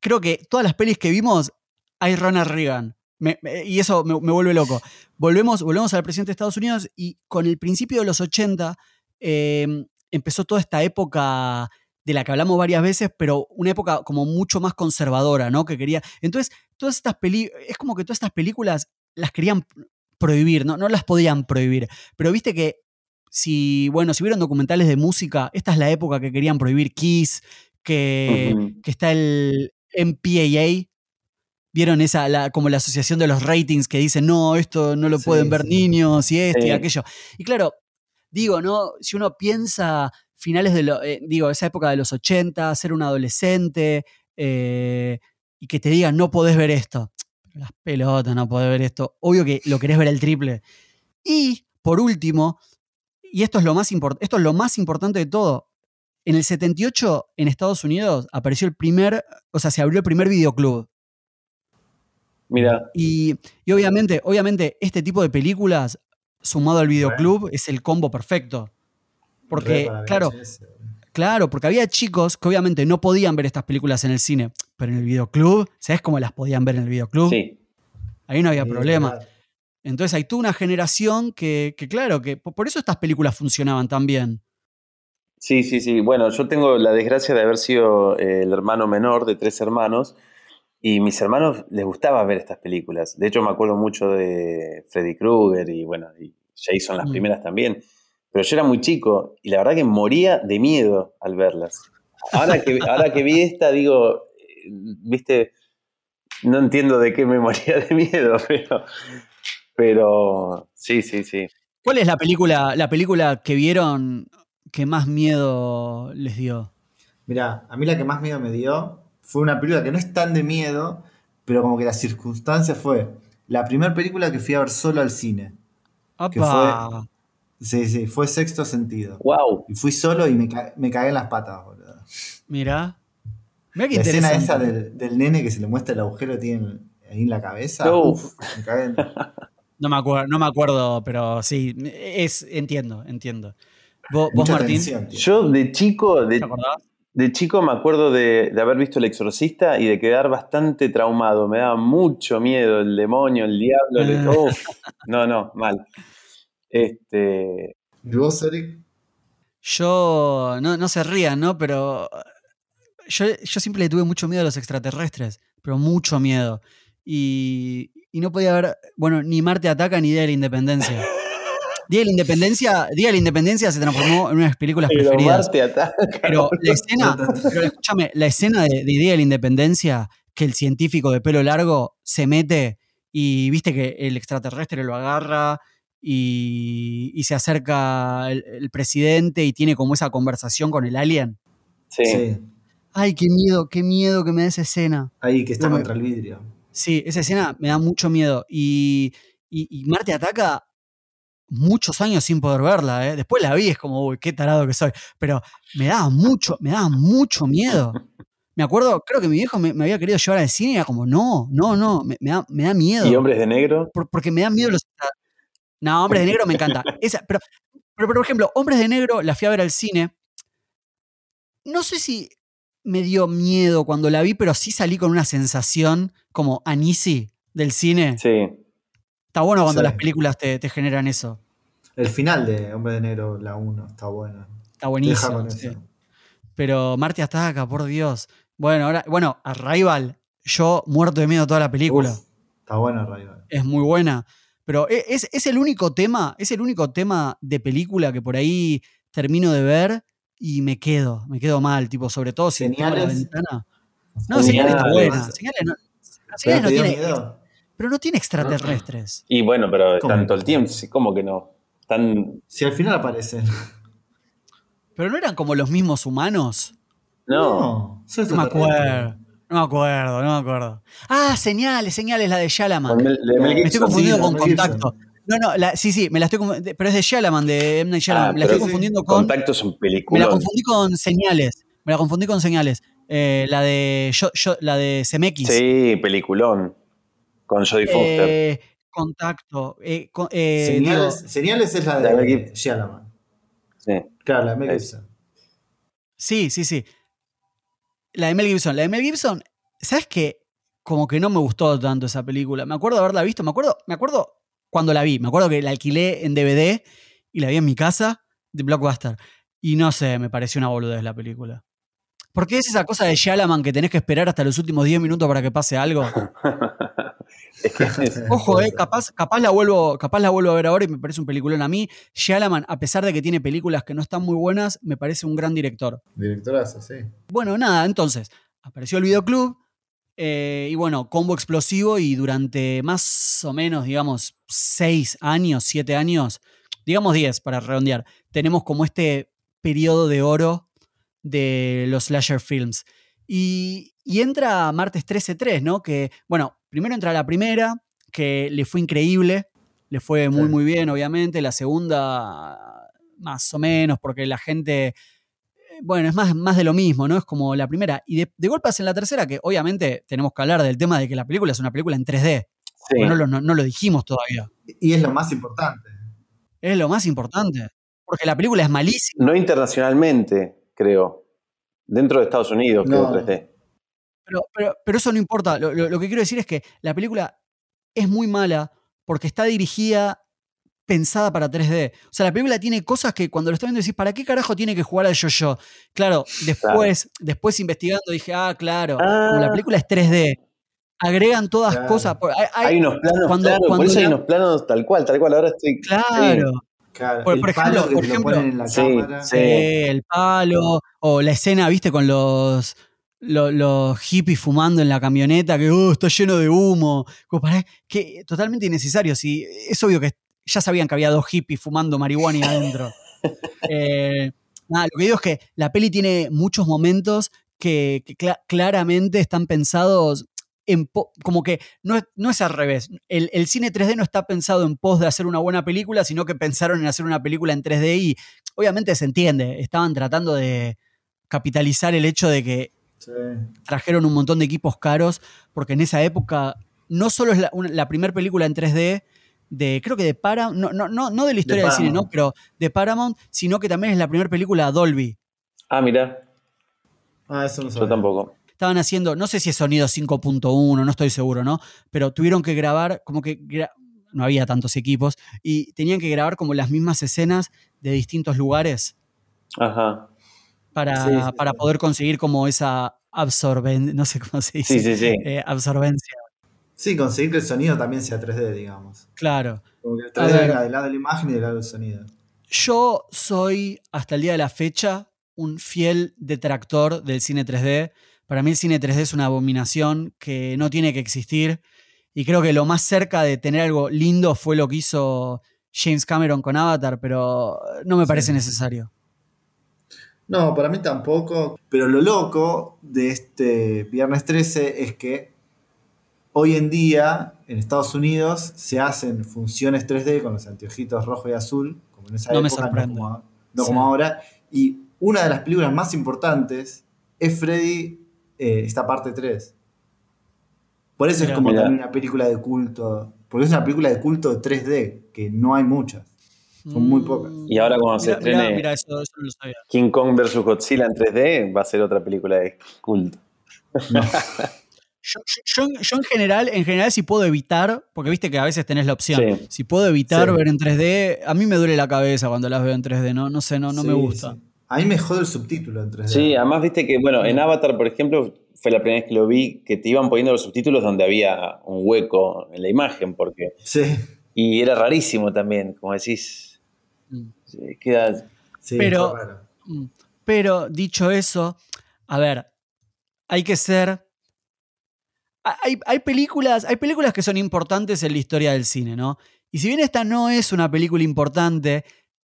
creo que todas las pelis que vimos hay Ronald Reagan. Me- me- y eso me, me vuelve loco. Volvemos, volvemos al presidente de Estados Unidos y con el principio de los 80 eh, empezó toda esta época de la que hablamos varias veces, pero una época como mucho más conservadora, ¿no? Que quería. Entonces, todas estas películas, es como que todas estas películas las querían prohibir, ¿no? No las podían prohibir. Pero viste que si, bueno, si vieron documentales de música, esta es la época que querían prohibir Kiss, que, que está el MPAA. ¿Vieron esa, la- como la asociación de los ratings que dicen, no, esto no lo Sí, pueden ver sí. niños y esto y aquello? Y claro, digo, ¿no? Si uno piensa finales de lo, eh, digo, esa época de los 80, ser un adolescente eh, y que te digan, no podés ver esto. Las pelotas, no podés ver esto. Obvio que lo querés ver el triple. Y, por último, y esto es lo más, esto es lo más importante de todo, en el 78 en Estados Unidos apareció el primer, o sea, se abrió el primer videoclub. mira, Y, y obviamente, obviamente, este tipo de películas, sumado al videoclub, es el combo perfecto. Porque, claro, claro, porque había chicos que obviamente no podían ver estas películas en el cine, pero en el videoclub, ¿sabes cómo las podían ver en el videoclub? sí. Ahí no había Sí, problema. Entonces hay toda una generación que, que, claro, que po- por eso estas películas funcionaban tan bien. Sí, sí, sí. Bueno, yo tengo la desgracia de haber sido eh, el hermano menor de tres hermanos y mis hermanos les gustaba ver estas películas. De hecho, me acuerdo mucho de Freddy Krueger y bueno, y Jason las Mm. primeras también. Pero yo era muy chico y la verdad que moría de miedo al verlas. Ahora que, ahora que vi esta, digo, viste, no entiendo de qué me moría de miedo, pero, pero sí, sí, sí. ¿Cuál es la película, la película que vieron que más miedo les dio? Mirá, a mí la que más miedo me dio fue una película que no es tan de miedo, pero como que la circunstancia fue la primera película que fui a ver solo al cine. Que ¡Apa! Sí, sí, fue Sexto Sentido. ¡Wow! Y fui solo y me, ca- me cagué en las patas, boludo. Mirá. Mirá qué La escena esa del, del nene que se le muestra el agujero que tiene ahí en la cabeza. Uf. uf, me cagué en- No me, acuerdo, no me acuerdo, pero sí, es, entiendo, entiendo. ¿Vos, Martín? Yo de chico, de, chico me acuerdo de, de haber visto El Exorcista y de quedar bastante traumado. Me daba mucho miedo el demonio, el diablo. el- uf. no, no, mal. Este, ¿Y vos, Eric? Yo, no, no se rían, ¿no? Pero yo, yo siempre le tuve mucho miedo a los extraterrestres, pero mucho miedo. Y, y no podía ver, bueno, ni Marte Ataca ni Día de la Independencia. Día de la Independencia, Día de la Independencia se transformó en una de mis películas Pero preferidas. Ataca. Pero la escena, pero escúchame, la escena de, de Día de la Independencia, que el científico de pelo largo se mete y viste que el extraterrestre lo agarra y, y se acerca el, el presidente y tiene como esa conversación con el alien. Sí. Sí. Ay, qué miedo, qué miedo que me da esa escena. Ahí que está No contra el vidrio. Sí, esa escena me da mucho miedo. Y, y, y Marte ataca muchos años sin poder verla, ¿eh? Después la vi, es como, uy, qué tarado que soy. Pero me daba mucho, me daba mucho miedo. Me acuerdo, creo que mi viejo me, me había querido llevar al cine y era como, no, no, no, me, me da, me da miedo. ¿Y hombres de negro? Por- porque me da miedo los. No, Hombres de Negro me encanta. Esa, pero, pero, por ejemplo, Hombres de Negro la fui a ver al cine. No sé si me dio miedo cuando la vi, pero sí salí con una sensación como anisi del cine. Sí. Está bueno cuando Sí. las películas te, te generan eso. El final de Hombre de Negro, la 1, está bueno. Está Deja buenísimo. con sí. Pero Marty Ataca, por Dios. Bueno, ahora, bueno, Arrival, yo muerto de miedo toda la película. Uf, está bueno, Rival. es muy buena. Pero e- es, es el único tema, es el único tema de película que por ahí termino de ver y me quedo, me quedo mal, tipo, sobre todo si la ventana. No, señales está Señales. buena. Señales no, ¿Pero señales no tiene, miedo? Pero no tiene extraterrestres. Y bueno, pero ¿Cómo? tanto el tiempo, sí, ¿cómo que no? Tan. Si al final aparecen. Pero no eran como los mismos humanos. No. No me acuerdo. No me acuerdo, no me acuerdo. Ah, señales, señales, la de Shalaman. Con Mel- de Mel Me estoy confundiendo sí, con. Contacto. No, no, la- sí, sí, me la estoy pero es de Shalaman, de M. Night Shyamalan. Ah, me la estoy pero- confundiendo con. Contacto es un Me la película. confundí con señales. Me la confundí con señales. Eh, la de yo, yo- la de CMX. Sí, peliculón. Con Jodie Foster. Eh, contacto. eh, eh, Señales, digo, señales es la La de de Mel Shyamalan. Sí. Claro, la de Mel. Gibson. sí, sí, sí. La de Mel Gibson. La de Mel Gibson, ¿sabes qué? Como que no me gustó tanto esa película. Me acuerdo de haberla visto. Me acuerdo, me acuerdo cuando la vi. Me acuerdo que la alquilé en DVD y la vi en mi casa de Blockbuster. Y no sé, me pareció una boludez la película. Porque es esa cosa de Shalaman que tenés que esperar hasta los últimos 10 minutos para que pase algo. Ojo, eh, capaz, capaz, la vuelvo, capaz la vuelvo a ver ahora y me parece un peliculón. A mí, Shalaman, a pesar de que tiene películas que no están muy buenas, me parece un gran director. Directorazo, sí. Bueno, nada, entonces, apareció el videoclub eh, y bueno, combo explosivo y durante más o menos, digamos, seis años, siete años, digamos 10 para redondear, tenemos como este periodo de oro de los slasher films. Y, y entra Martes 13-3, ¿no? Que, bueno, primero entra la primera, que le fue increíble, le fue muy, Sí. muy bien, obviamente. La segunda, más o menos, porque la gente eh, bueno, es más, más de lo mismo, ¿no? Es como la primera. Y de, de golpe en la tercera, que obviamente tenemos que hablar del tema de que la película es una película en 3D. sí. No, lo, no- no lo dijimos todavía. Y es lo más importante. Es lo más importante. Porque la película es malísima. No internacionalmente, creo. Dentro de Estados Unidos, creo, No. 3D. Pero, pero, pero eso no importa. Lo, lo- lo que quiero decir es que la película es muy mala porque está dirigida, pensada para 3D. O sea, la película tiene cosas que cuando lo estás viendo decís, ¿para qué carajo tiene que jugar al yo-yo? Claro, después, después investigando dije, ah, claro, como la Ah. película es 3D, agregan todas Claro. cosas. por- hay- hay- Hay unos planos, cuando- claro, cuando por eso hay unos planos tal cual, tal cual. Ahora estoy. claro. Claro, Por- el por palo ejemplo- por ejemplo- ponen en la Sí, cámara. sí. Eh, el palo, o la escena, viste, con los, lo- los, hippies fumando en la camioneta, que "Oh, está lleno de humo. Que totalmente innecesario. Si, es obvio que ya sabían que había dos hippies fumando marihuana ahí adentro. Eh, nada, lo que digo es que la peli tiene muchos momentos que, que cla- claramente están pensados en como que no es, no es al revés. El, el cine 3D no está pensado en pos de hacer una buena película, sino que pensaron en hacer una película en 3D y obviamente se entiende. Estaban tratando de capitalizar el hecho de que Sí. trajeron un montón de equipos caros, porque en esa época no solo es la, una- la primera película en 3D de, creo que de Paramount, no, no, no, no de la historia del cine, ¿no? Paramount. Pero de Paramount, sino que también es la primera película Dolby. Ah, mira, Ah, eso no yo sabía. tampoco. Estaban haciendo, no sé si es sonido 5.1, no estoy seguro, ¿no? Pero tuvieron que grabar, como que gra- no había tantos equipos, y tenían que grabar como las mismas escenas de distintos lugares. Ajá. Para, Sí, sí, para sí. poder conseguir como esa absorben, no sé cómo se dice. Sí, sí, sí. eh, absorbencia. Sí, conseguir que el sonido también sea 3D, digamos. Claro. Como que el A 3D ver. venga del lado de la imagen y del lado del sonido. Yo soy, hasta el día de la fecha, un fiel detractor del cine 3D. Para mí el cine 3D es una abominación que no tiene que existir. Y creo que lo más cerca de tener algo lindo fue lo que hizo James Cameron con Avatar, pero no me Sí. parece necesario. No, para mí tampoco. Pero lo loco de este viernes 13 es que hoy en día en Estados Unidos se hacen funciones 3D con los anteojitos rojo y azul, como en esa No me época, sorprende. no como, no Sí. como ahora. Y una de las películas más importantes es Freddy, eh, esta parte 3. Por eso Mirá. es como Mirá. también una película de culto. Porque es una película de culto de 3D, que no hay muchas. Son muy pocas. Y ahora cuando se estrene- mirá, eso, eso no lo sabía. King Kong vs. Godzilla en 3D va a ser otra película de culto. No. Yo, yo- yo- yo en general, en general, si puedo evitar, porque viste que a veces tenés la opción, Sí. si puedo evitar Sí. ver en 3D, a mí me duele la cabeza cuando las veo en 3D, no, no sé, no, no me gusta. sí. A mí me jode el subtítulo en 3D. Sí, además viste que, bueno, en Avatar, por ejemplo, fue la primera vez que lo vi, que te iban poniendo los subtítulos donde había un hueco en la imagen, porque. Sí, Y era rarísimo también, como decís. Mm. sí, Pero-. Mm. Pero dicho eso, a ver, hay que ser. Hay, hay películas, hay películas que son importantes en la historia del cine, ¿no? Y si bien esta no es una película importante,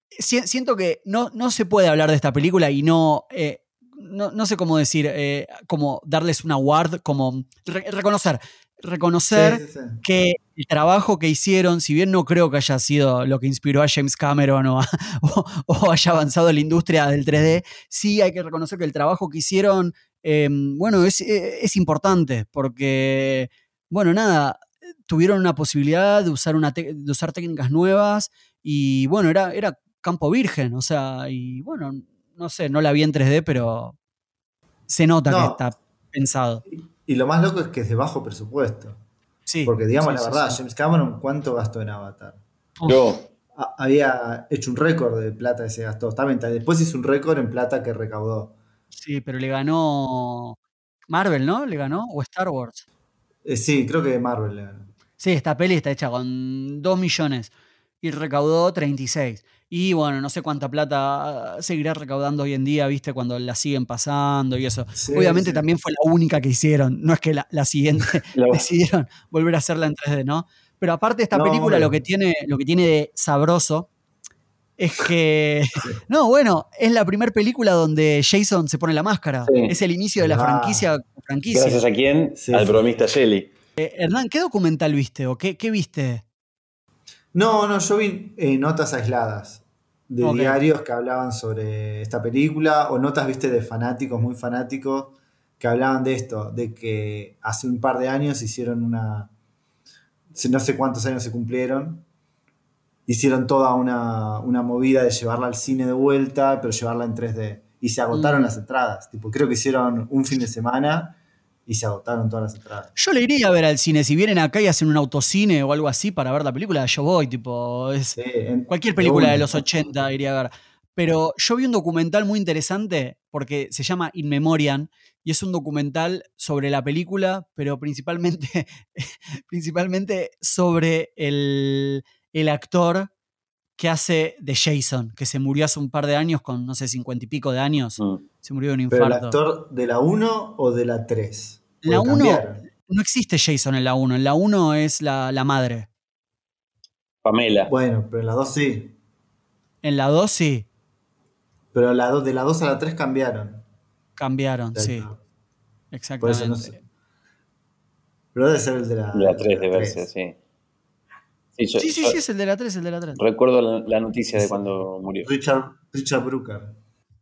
si- siento que no, no se puede hablar de esta película y no. eh, no, no sé cómo decir, eh, como darles un award, como re- reconocer. Reconocer Sí, sí, sí. que el trabajo que hicieron, si bien no creo que haya sido lo que inspiró a James Cameron o, a- o- o haya avanzado la industria del 3D, sí hay que reconocer que el trabajo que hicieron, eh, bueno, es, eh, es importante porque, bueno, nada, tuvieron una posibilidad de usar, una tec- de usar técnicas nuevas y, bueno, era, era campo virgen, o sea, y bueno, no sé, no la vi en 3D, pero se nota que está pensado. Y lo más loco es que es de bajo presupuesto. Sí, Porque digamos sí, la sí, verdad, sí. James Cameron, ¿cuánto gastó en Avatar? Yo, Ha- había hecho un récord de plata que se gastó. Está bien, después hizo un récord en plata que recaudó. Sí, pero le ganó Marvel, ¿no? ¿Le ganó? ¿O Star Wars? Eh, sí, creo que Marvel le ganó. Sí, esta peli está hecha con 2 millones y recaudó 36. Y bueno, no sé cuánta plata seguirá recaudando hoy en día, ¿viste? Cuando la siguen pasando y eso. Sí, Obviamente sí. también fue la única que hicieron. No es que la, la siguiente decidieron volver a hacerla en 3D, ¿no? Pero aparte esta No, película lo que tiene, lo que tiene de sabroso es que, no, bueno, es la primera película donde Jason se pone la máscara. Sí. Es el inicio de la Ah. franquicia. franquicia. gracias a quién? Sí, Al sí. bromista Jelly. Eh, Hernán, ¿qué documental viste o qué, qué viste? No, no, yo vi eh, notas aisladas de diarios que hablaban sobre esta película o notas, viste, de fanáticos, muy fanáticos, que hablaban de esto, de que hace un par de años hicieron una, no sé cuántos años se cumplieron, hicieron toda una, una movida de llevarla al cine de vuelta, pero llevarla en 3D. Y se agotaron Mm. las entradas. Tipo, creo que hicieron un fin de semana y se agotaron todas las entradas. Yo le iría a ver al cine. Si vienen acá y hacen un autocine o algo así para ver la película, yo voy, tipo. Es, Sí, en- Cualquier película de una. los 80 iría a ver. Pero yo vi un documental muy interesante porque se llama In Memoriam y es un documental sobre la película, pero principalmente, principalmente sobre el, el actor que hace de Jason, que se murió hace un par de años con, no sé, cincuenta y pico de años. Mm. Se murió de un Pero el infarto. actor de la 1 o de la 3. La Porque 1 cambiaron. no existe Jason en la 1. En la 1 es la, la madre. Pamela. Bueno, pero en la 2 sí. En la 2 sí, Pero la dos- de la 2 a la 3 cambiaron. cambiaron, sí. Por Exactamente. eso no sé. Pero debe ser el de la, La 3 de verse, tres. sí. Sí, yo- Sí, sí, yo sí, es el de la 3, el de la 3. Recuerdo la, la noticia de cuando murió. Richard, Richard Brooker.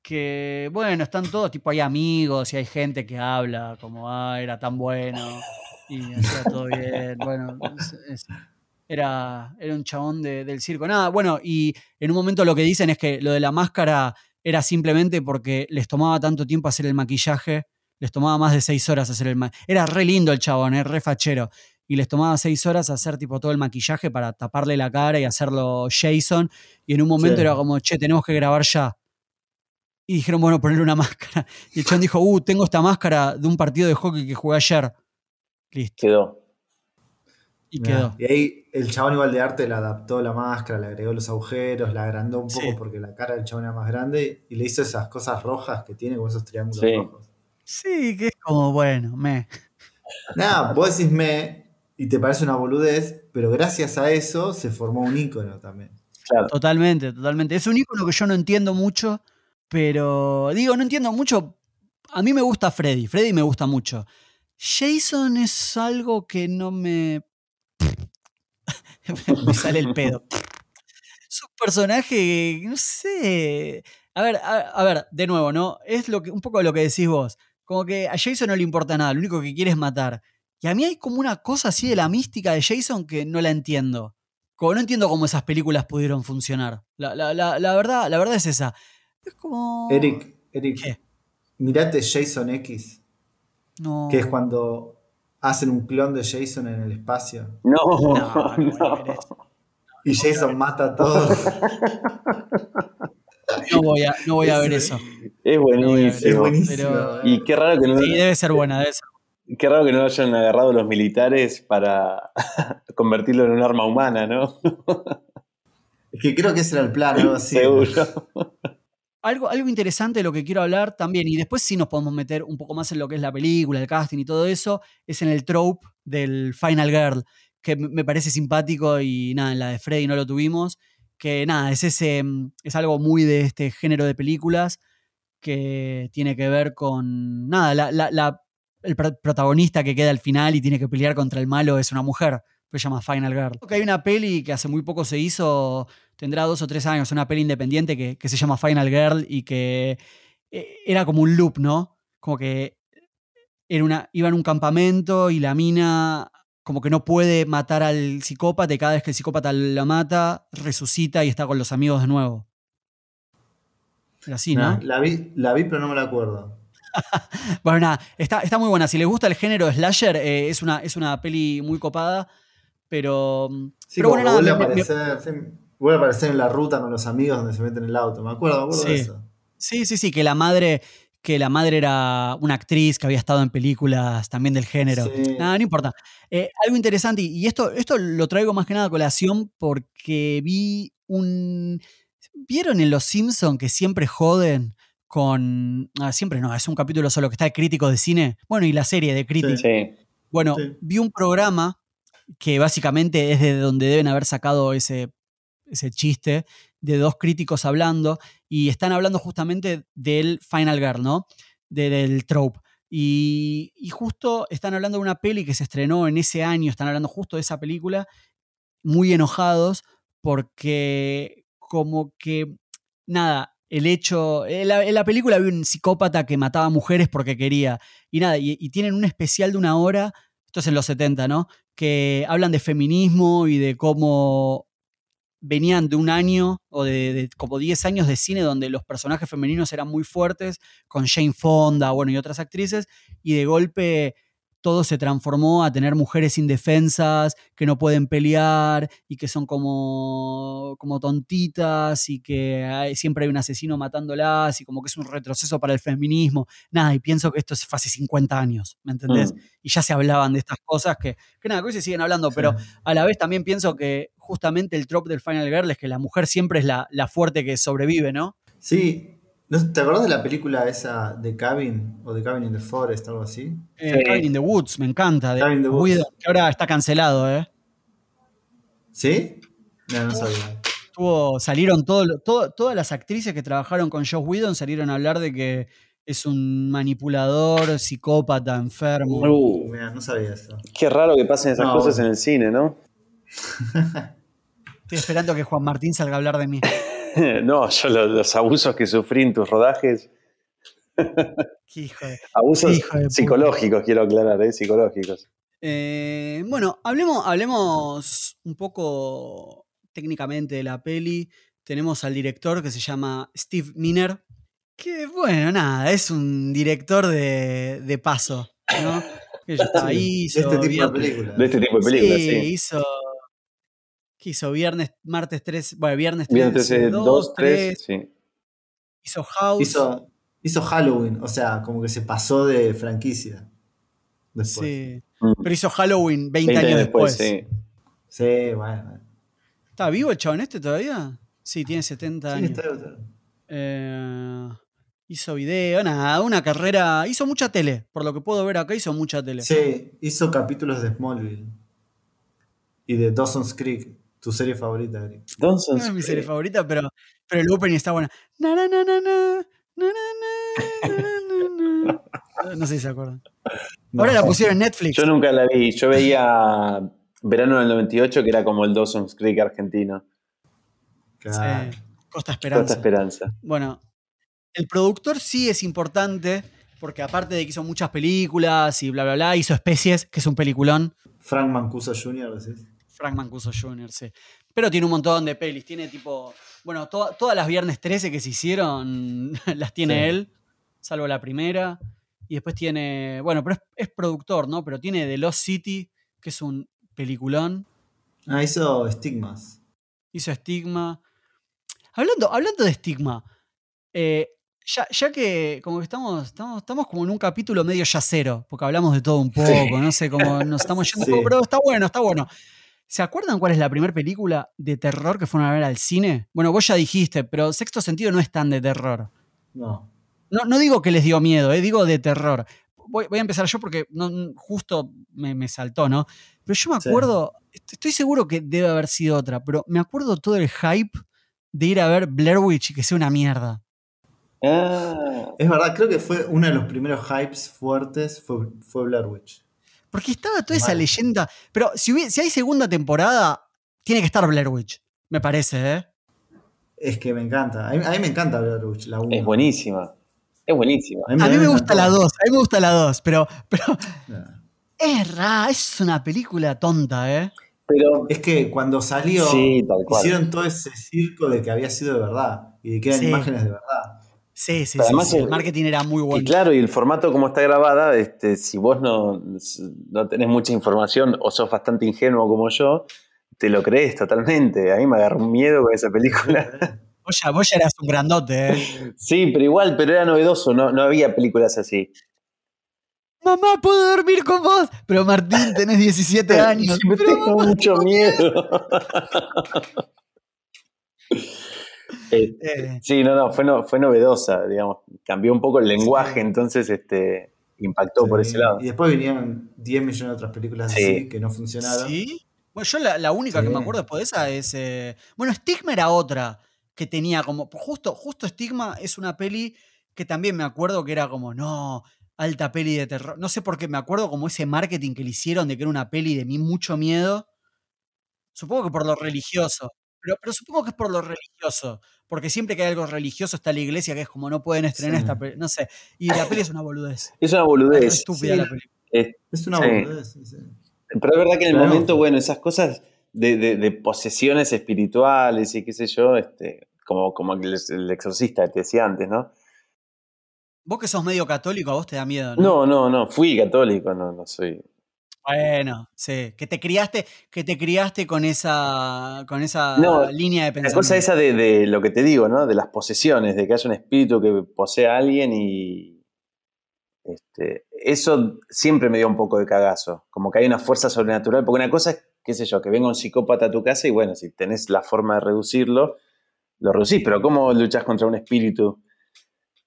que, bueno, están todos, tipo, hay amigos y hay gente que habla, como, ah, era tan bueno y hacía todo bien. Bueno, es- es- era, era un chabón de- del circo. Nada, bueno, y en un momento lo que dicen es que lo de la máscara era simplemente porque les tomaba tanto tiempo hacer el maquillaje, les tomaba más de seis horas hacer el maquillaje. Era re lindo el chabón, es re fachero. Y les tomaba seis horas hacer tipo todo el maquillaje para taparle la cara y hacerlo Jason. Y en un momento Sí. era como, che, tenemos que grabar ya. y dijeron, bueno, ponerle una máscara. Y el chabón dijo, uh, tengo esta máscara de un partido de hockey que jugué ayer. Listo. Quedó. Y quedó. Y ahí el chabón igual de arte le adaptó la máscara, le agregó los agujeros, la agrandó un poco Sí. porque la cara del chabón era más grande y le hizo esas cosas rojas que tiene con esos triángulos Sí. rojos. Sí, que es como, bueno, me. Nada, vos decís me y te parece una boludez, pero gracias a eso se formó un ícono también. Claro. Totalmente, totalmente. Es un icono que yo no entiendo mucho, pero digo, no entiendo mucho. A mí me gusta Freddy, Freddy me gusta mucho. Jason es algo que no me. me sale el pedo. Es un personaje, no sé. A ver, a, a ver, de nuevo, ¿no? Es lo que, un poco lo que decís vos. Como que a Jason no le importa nada, lo único que quiere es matar. Y a mí hay como una cosa así de la mística de Jason que no la entiendo. Como no entiendo cómo esas películas pudieron funcionar. La, la- la- la verdad, la verdad es esa. Es como. Eric, Eric, ¿Qué? mirate Jason X, No. que es cuando hacen un clon de Jason en el espacio No, No, no. y Jason mata a todos. No voy a, no voy a ver eso. Es es buenísimo. buenísimo. Pero- Y qué raro que no, Sí, debe ser buena, debe ser. Qué raro que no lo hayan agarrado los militares para convertirlo en un arma humana, ¿no? Es que creo que ese era el plan, así. Seguro. Algo, algo interesante de lo que quiero hablar también, y después sí nos podemos meter un poco más en lo que es la película, el casting y todo eso, es en el trope del Final Girl, que me parece simpático y nada, en la de Freddy no lo tuvimos, que nada, es ese, mm, es algo muy de este género de películas que tiene que ver con, nada, la, la- la- el pr- protagonista que queda al final y tiene que pelear contra el malo es una mujer, que se llama Final Girl. Hay una peli que hace muy poco se hizo, tendrá dos o tres años, una peli independiente que, que se llama Final Girl y que eh, era como un loop, ¿no? Como que era una, iba en un campamento y la mina como que no puede matar al psicópata y cada vez que el psicópata la mata, resucita y está con los amigos de nuevo. Así, ¿no? La, vi, la vi, pero no me la acuerdo. Bueno, nada, está, está muy buena. Si les gusta el género slasher, eh, es, una, es una peli muy copada, pero... Sí, pero bueno, nada, vuelve, a me- aparecer, sí, vuelve a aparecer en la ruta con los amigos donde se meten en el auto. Me acuerdo, me acuerdo de Sí. eso. Sí, sí, sí, que la madre, que la madre era una actriz que había estado en películas también del género. Sí. Nada, no importa. Eh, algo interesante, y esto, esto lo traigo más que nada a colación porque vi un. ¿Vieron en Los Simpson que siempre joden con. ah, siempre no, es un capítulo solo que está de críticos de cine. Bueno, y la serie de críticos. Sí. Bueno, Sí. vi un programa que básicamente es de donde deben haber sacado ese, ese chiste de dos críticos hablando y están hablando justamente del Final Girl, ¿no? De- del trope. Y, y justo están hablando de una peli que se estrenó en ese año, están hablando justo de esa película, muy enojados porque como que, nada, el hecho, en la, en la película había un psicópata que mataba mujeres porque quería, y nada, y, y tienen un especial de una hora, esto es en los 70, ¿no? Que hablan de feminismo y de cómo venían de un año o de, de como 10 años de cine donde los personajes femeninos eran muy fuertes, con Jane Fonda, bueno, y otras actrices, y de golpe todo se transformó a tener mujeres indefensas que no pueden pelear y que son como, como tontitas y que hay- siempre hay un asesino matándolas y como que es un retroceso para el feminismo. Nada, y pienso que esto fue hace 50 años, ¿me entendés? Mm. Y ya se hablaban de estas cosas que, que nada, que hoy se siguen hablando, pero a la vez también pienso que justamente el trope del Final Girl es que la mujer siempre es la, la fuerte que sobrevive, ¿no? Sí. ¿No- ¿Te acordás de la película esa de Cabin o de Cabin in the Forest, algo así? Eh, Sí. Cabin in the Woods, me encanta. De Cabin in the Woods. Que ahora está cancelado, ¿eh? ¿Sí? No, no sabía. Tuvo- salieron todo, lo- todo- todas las actrices que trabajaron con Josh Whedon salieron a hablar de que es un manipulador, psicópata, enfermo. Uh, Mira, no sabía eso. qué raro que pasen esas No, cosas bueno. en el cine, ¿no? Estoy esperando que Juan Martín salga a hablar de mí. no, yo lo- los, abusos que sufrí en tus rodajes, Qué hijo de- abusos Hijo de puta. psicológicos, quiero aclarar, ¿eh? Psicológicos. Eh, bueno, hablemos, hablemos un poco técnicamente de la peli. Tenemos al director que se llama Steve Miner, que bueno, nada, es un director de, de paso, ¿no? Que ya estaba ahí, de este tipo de películas. De este tipo de películas, sí, sí. hizo. ¿Qué hizo? Viernes, martes 3, bueno, viernes 3, Viernes 13, 2, 3, sí. Hizo House. Hizo, hizo Halloween, o sea, como que se pasó de franquicia. Después. Sí. Mm. Pero hizo Halloween 20, 20 años después. sí. Sí, bueno. ¿Está vivo el chabón este todavía? Sí, tiene 70 Sí, años. está- está- Eh, hizo video, nada, una carrera. Hizo mucha tele. Por lo que puedo ver acá, hizo mucha tele. Sí, hizo capítulos de Smallville. Y de Dawson's Creek, tu serie favorita, Ari. No es mi serie eh, favorita, pero, pero el opening está bueno. No sé si se acuerdan. Ahora la pusieron en Netflix. Yo nunca la vi. Yo veía Verano del 98, que era como el Dawson's Creek argentino. Costa Esperanza. Costa Esperanza. Bueno, el productor sí es importante, porque aparte de que hizo muchas películas y bla, bla, bla, hizo Especies, que es un peliculón. Frank Mancusa Jr., decís. ¿sí? Frank Mancuso Jr., sí. Pero tiene un montón de pelis. Tiene tipo. Bueno, to- todas las viernes 13 que se hicieron las tiene Sí. él, salvo la primera. Y después tiene. Bueno, pero es, es productor, ¿no? Pero tiene The Lost City, que es un peliculón. Ah, hizo Stigmas. Hizo Stigma. Hablando, hablando de Stigma, eh, ya, ya que como que estamos, estamos, estamos como en un capítulo medio yacero, porque hablamos de todo un poco, no sé cómo nos estamos yendo, Sí. pero está bueno, está bueno. ¿Se acuerdan cuál es la primera película de terror que fueron a ver al cine? Bueno, vos ya dijiste, pero Sexto Sentido no es tan de terror. No. No, no digo que les dio miedo, eh, digo de terror. Voy, voy a empezar yo porque no, justo me, me saltó, ¿no? Pero yo me acuerdo, est- estoy seguro que debe haber sido otra, pero me acuerdo todo el hype de ir a ver Blair Witch y que sea una mierda. Ah, Es verdad, creo que fue uno de los primeros hypes fuertes, fue, fue Blair Witch. Porque estaba toda esa leyenda. Pero si, hubi- si hay segunda temporada, tiene que estar Blair Witch, me parece, ¿eh? Es que me encanta. A mí, a mí me encanta Blair Witch, la 1. es buenísima. Es buenísima. A mí me gusta la 2, a mí me gusta la 2, pero, pero es rara, es una película tonta, ¿eh? Pero Es que cuando salió, Sí, hicieron todo ese circo de que había sido de verdad y de que eran Sí. imágenes de verdad. Sí, sí, sí, además sí, El el- marketing era muy Y bueno. claro, y el formato como está grabada, este, si vos no, no tenés mucha información o sos bastante ingenuo como yo, te lo crees totalmente. A mí me agarró un miedo con esa película. Vos ya, vos ya eras un grandote, ¿eh? Sí, pero igual, pero era novedoso, no, no había películas así. Mamá, ¿puedo dormir con vos? Pero Martín, tenés 17 años. Me Pero tengo mamá, mucho miedo. Eh, Eh, sí, no, no, fue, no, fue novedosa, digamos. Cambió un poco el lenguaje, entonces este, impactó por ese lado. Y después vinieron 10 millones de otras películas Sí. así que no funcionaron. ¿Sí? Bueno, yo la, la única que me acuerdo después de esa es. eh, bueno, Stigma era otra que tenía como. Justo, justo Stigma es una peli que también me acuerdo que era como, no, alta peli de terror. No sé por qué me acuerdo como ese marketing que le hicieron de que era una peli de mí mucho miedo. Supongo que por lo religioso. Pero, pero supongo que es por lo religioso. Porque siempre que hay algo religioso está la iglesia que es como no pueden estrenar Sí. esta peli. No sé. Y la peli es una boludez. Es una Es boludez. estúpida sí. la. Eh, Es una Sí. boludez, sí, sí. Pero es verdad que en el Claro. momento, bueno, esas cosas de, de- de posesiones espirituales y qué sé yo, este, como, como el, el exorcista que te decía antes, ¿no? Vos que sos medio católico, a vos te da miedo, ¿no? No, no, no, fui católico, no, no soy. Bueno, sí. Que te criaste, que te criaste con esa, con esa No, línea de La pensamiento. cosa esa de, de lo que te digo, ¿no? De las posesiones, de que haya un espíritu que posee a alguien y. Este, eso siempre me dio un poco de cagazo. Como que hay una fuerza sobrenatural. Porque una cosa es, qué sé yo, que venga un psicópata a tu casa y bueno, si tenés la forma de reducirlo, lo reducís. Pero ¿cómo luchas contra un espíritu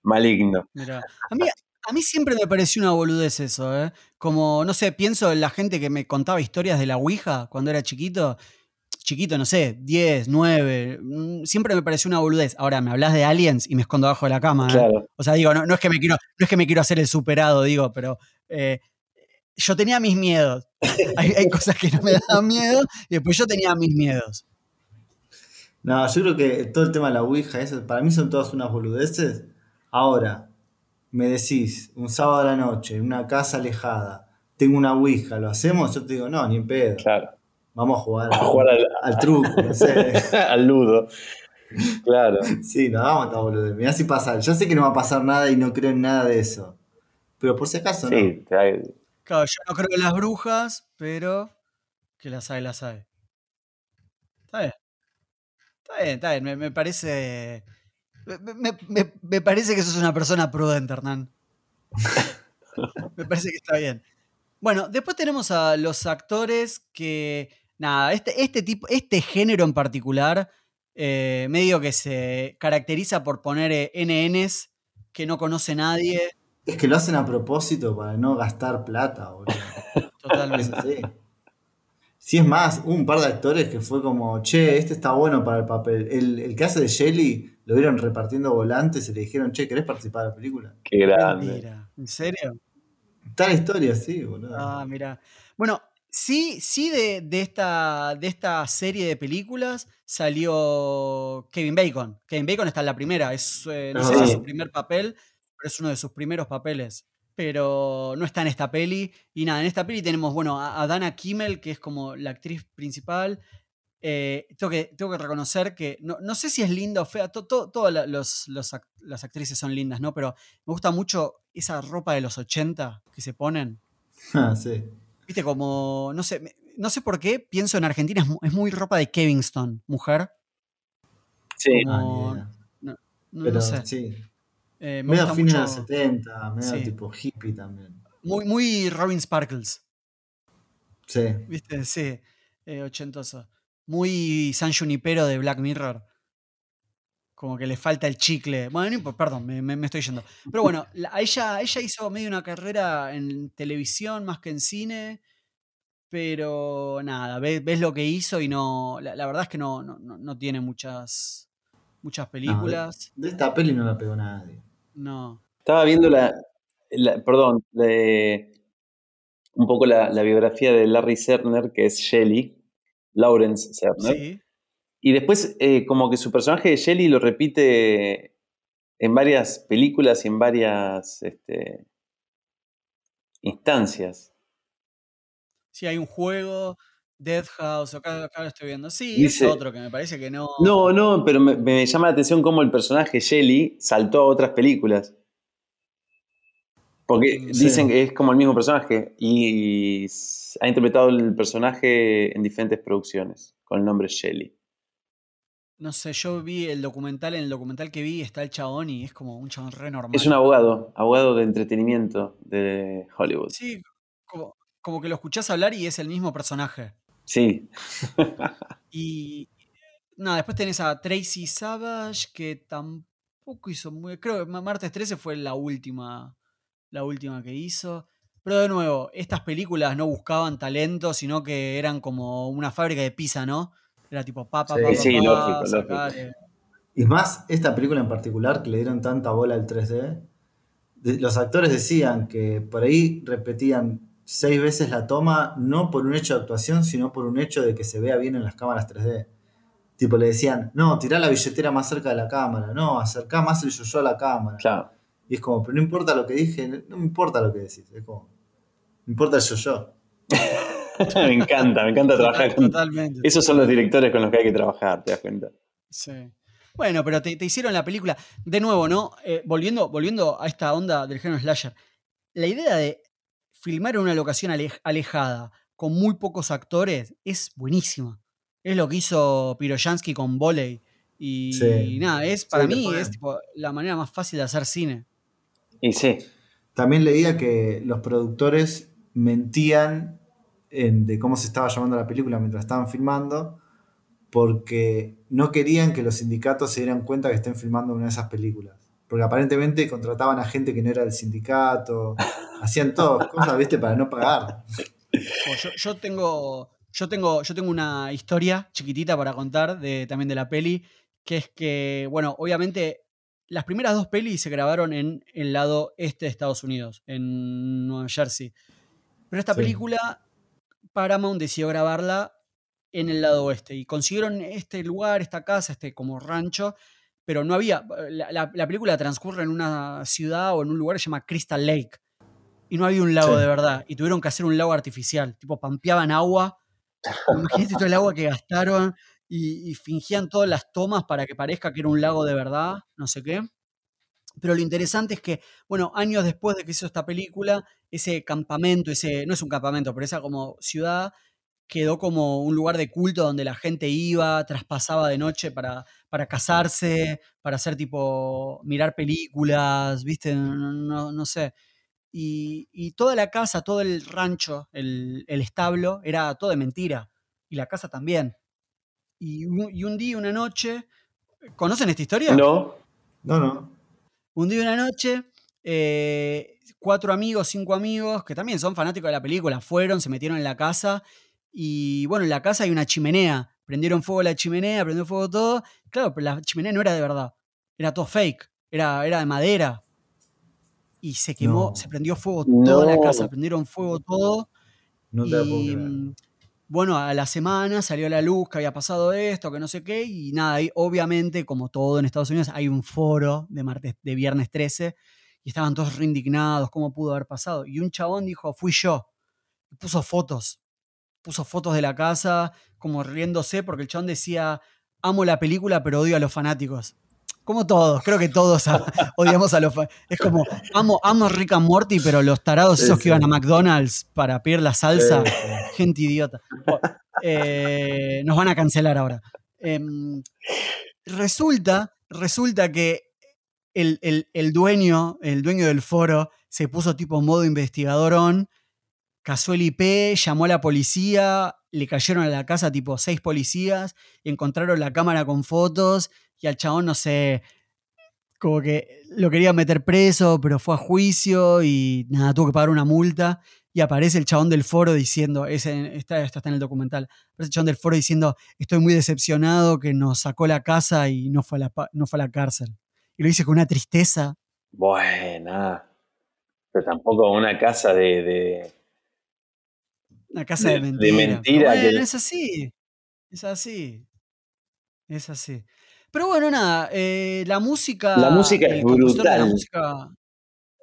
maligno? Mirá. A mí, a mí siempre me pareció una boludez eso, ¿eh? Como, no sé, pienso en la gente que me contaba historias de la Ouija cuando era chiquito. Chiquito, no sé, 10, 9. mm, Siempre me pareció una boludez. Ahora, me hablas de aliens y me escondo abajo de la cama, ¿eh? Claro. O sea, digo, no, no es que me quiero, no es que me quiero hacer el superado, digo, pero eh, yo tenía mis miedos. Hay, hay cosas que no me daban miedo y después yo tenía mis miedos. No, yo creo que todo el tema de la Ouija, eso, para mí son todas unas boludeces. Ahora, me decís, un sábado a la noche, en una casa alejada, tengo una Ouija, ¿lo hacemos? Yo te digo, no, ni en pedo. Claro. Vamos a jugar, A jugar al, al truco, no sé. al ludo. Claro. Sí, no hagamos esta boludez. Mirá si pasa. Yo sé que no va a pasar nada y no creo en nada de eso. Pero por si acaso, no. Sí, te hay- Claro, yo no creo en las brujas, pero que las hay, las hay. Está bien. Está bien, está bien. Me, me parece. Me, me- me parece que sos una persona prudente, Hernán. me parece que está bien. Bueno, después tenemos a los actores que. Nada, este, este tipo, este género en particular, eh, medio que se caracteriza por poner eh, NNs que no conoce nadie. Es que lo hacen a propósito para no gastar plata, boludo. Totalmente. Sí, es más, hubo un par de actores que fue como, che, este está bueno para el papel. El, el que hace de Shelly lo vieron repartiendo volantes y le dijeron, che, ¿querés participar de la película? Qué grande. ¿En serio? La historia, sí, boludo. Ah, mira. Bueno, sí, sí de, de esta, de esta serie de películas salió Kevin Bacon. Kevin Bacon está en la primera. Es, eh, no Ah, sé si es su primer papel, pero es uno de sus primeros papeles. Pero no está en esta peli. Y nada, en esta peli tenemos, bueno, a, a Dana Kimmel, que es como la actriz principal. Eh, tengo, que, tengo que reconocer que no, no sé si es linda o fea, to- to- todas la- los- los ac- las actrices son lindas, ¿no? Pero me gusta mucho esa ropa de los 80 que se ponen. Ah, sí. Viste, como, no sé, no sé por qué, pienso en Argentina, es, mu- es muy ropa de Kevinston, mujer. Sí. Ah, Como- idea. No, no Pero sé. sí. eh, me Medio gusta fines de los 70, medio Sí. tipo hippie también. Muy, muy Robin Sparkles, Sí. ¿viste? Sí, eh, ochentoso. Muy San Junipero de Black Mirror. Como que le falta el chicle. Bueno, perdón, me, me- me estoy yendo. Pero bueno, la- ella, ella hizo medio una carrera en televisión más que en cine. Pero nada, ves, ves lo que hizo y no. La, la verdad es que no, no, no- no tiene muchas, muchas películas. De esta peli no la pegó nadie. No. Estaba viendo la, la- perdón, de- un poco la, la biografía de Larry Serner, que es Shelley, Lawrence Serner. Sí. Y después, eh, como que su personaje de Shelley lo repite en varias películas y en varias este, instancias. Sí, hay un juego, Death House, acá, acá lo estoy viendo. Sí, Dice- es otro que me parece que no. No, no, pero me, me llama la atención cómo el personaje Shelley saltó a otras películas. Porque sí. dicen que es como el mismo personaje y ha interpretado el personaje en diferentes producciones con el nombre Shelley. No sé, yo vi el documental, en el documental que vi está el chabón y es como un chabón re normal. Es un abogado, abogado de entretenimiento de Hollywood. Sí, como, como que lo escuchás hablar y es el mismo personaje. Sí, Y nada, después tenés a Tracy Savage, que tampoco hizo muy. Creo que Ma- Martes 13 fue la última. La última que hizo. Pero de nuevo, estas películas no buscaban talento, sino que eran como una fábrica de pizza, ¿no? Era tipo papa, Sí, papa, sí, lógico, sacale. Y más, esta película en particular, que le dieron tanta bola al 3D, de- los actores decían que por ahí repetían seis veces la toma, no por un hecho de actuación, sino por un hecho de que se vea bien en las cámaras 3D. Tipo, le decían, no, tirá la billetera más cerca de la cámara, no, acercá más el yo a la cámara. claro. Y es como, pero no importa lo que dije, no me importa lo que decís, es como, me importa el yo me encanta, me encanta trabajar con... Totalmente. Esos son los directores con los que hay que trabajar, ¿te das cuenta? Sí. Bueno, pero te, te hicieron la película. De nuevo, ¿no? Eh, volviendo, volviendo a esta onda del género slasher. La idea de filmar en una locación alej- alejada con muy pocos actores es buenísima. Es lo que hizo Piroyansky con Voley. Y Sí. nada, es para mí es tipo, la manera más fácil de hacer cine. Y sí, También leía que los productores mentían en- de cómo se estaba llamando la película mientras estaban filmando, porque no querían que los sindicatos se dieran cuenta que estén filmando una de esas películas. Porque aparentemente contrataban a gente que no era del sindicato, hacían todas cosas, viste, para no pagar. Yo, yo tengo, yo, tengo, yo tengo una historia chiquitita para contar de, también de la peli, que es que, bueno, obviamente las primeras dos pelis se grabaron en el lado este de Estados Unidos, en Nueva Jersey. Pero esta Sí. película, Paramount decidió grabarla en el lado oeste y consiguieron este lugar, esta casa, este como rancho, pero no había, la, la- la película transcurre en una ciudad o en un lugar que se llama Crystal Lake y no había un lago Sí. de verdad y tuvieron que hacer un lago artificial, tipo pampeaban agua, imagínate todo el agua que gastaron y, fingían todas las tomas para que parezca que era un lago de verdad, no sé qué. Pero lo interesante es que, bueno, años después de que hizo esta película, ese campamento, ese, no es un campamento, pero esa como ciudad, quedó como un lugar de culto donde la gente iba, traspasaba de noche para, para casarse, para hacer tipo, mirar películas, viste, no, no, sé. Y, y, toda la casa, todo el rancho, el, el, establo, era todo de mentira. Y la casa también. Y un, y un día, una noche, ¿conocen esta historia? No. No, no. Un día, una noche, eh, cuatro amigos, cinco amigos, que también son fanáticos de la película, fueron, se metieron en la casa y bueno, en la casa hay una chimenea. Prendieron fuego la chimenea, prendió fuego todo. Claro, pero la chimenea no era de verdad. Era todo fake. Era, era de madera. Y se quemó, se prendió fuego toda la casa. Prendieron fuego todo. No te y, bueno, a la semana salió a la luz que había pasado esto, que no sé qué, y nada, ahí obviamente, como todo en Estados Unidos, hay un foro de, martes, de viernes 13, y estaban todos reindignados, cómo pudo haber pasado. Y un chabón dijo, fui yo, y puso fotos, puso fotos de la casa, como riéndose, porque el chabón decía, amo la película, pero odio a los fanáticos. Como todos, creo que todos odiamos a los Es como, amo, amo Rick and Morty, pero los tarados esos que iban a McDonald's para pedir la salsa, gente idiota. Eh, nos van a cancelar ahora. Em, resulta, resulta que el, el, dueño, el dueño del foro, se puso tipo modo investigador on, casó el IP, llamó a la policía, le cayeron a la casa tipo seis policías, encontraron la cámara con fotos y al chabón, no sé, como que lo quería meter preso, pero fue a juicio y nada, tuvo que pagar una multa. Y aparece el chabón del foro diciendo, ese, está, esto está en el documental, aparece el chabón del foro diciendo, estoy muy decepcionado que nos sacó la casa y no fue a la, no fue a la cárcel. Y lo dice con una tristeza. Buena. Pero tampoco una casa de. una casa de, mentira. De mentira Es así. Es así. Es así. Pero bueno, nada, eh, la música. La música es brutal. La música,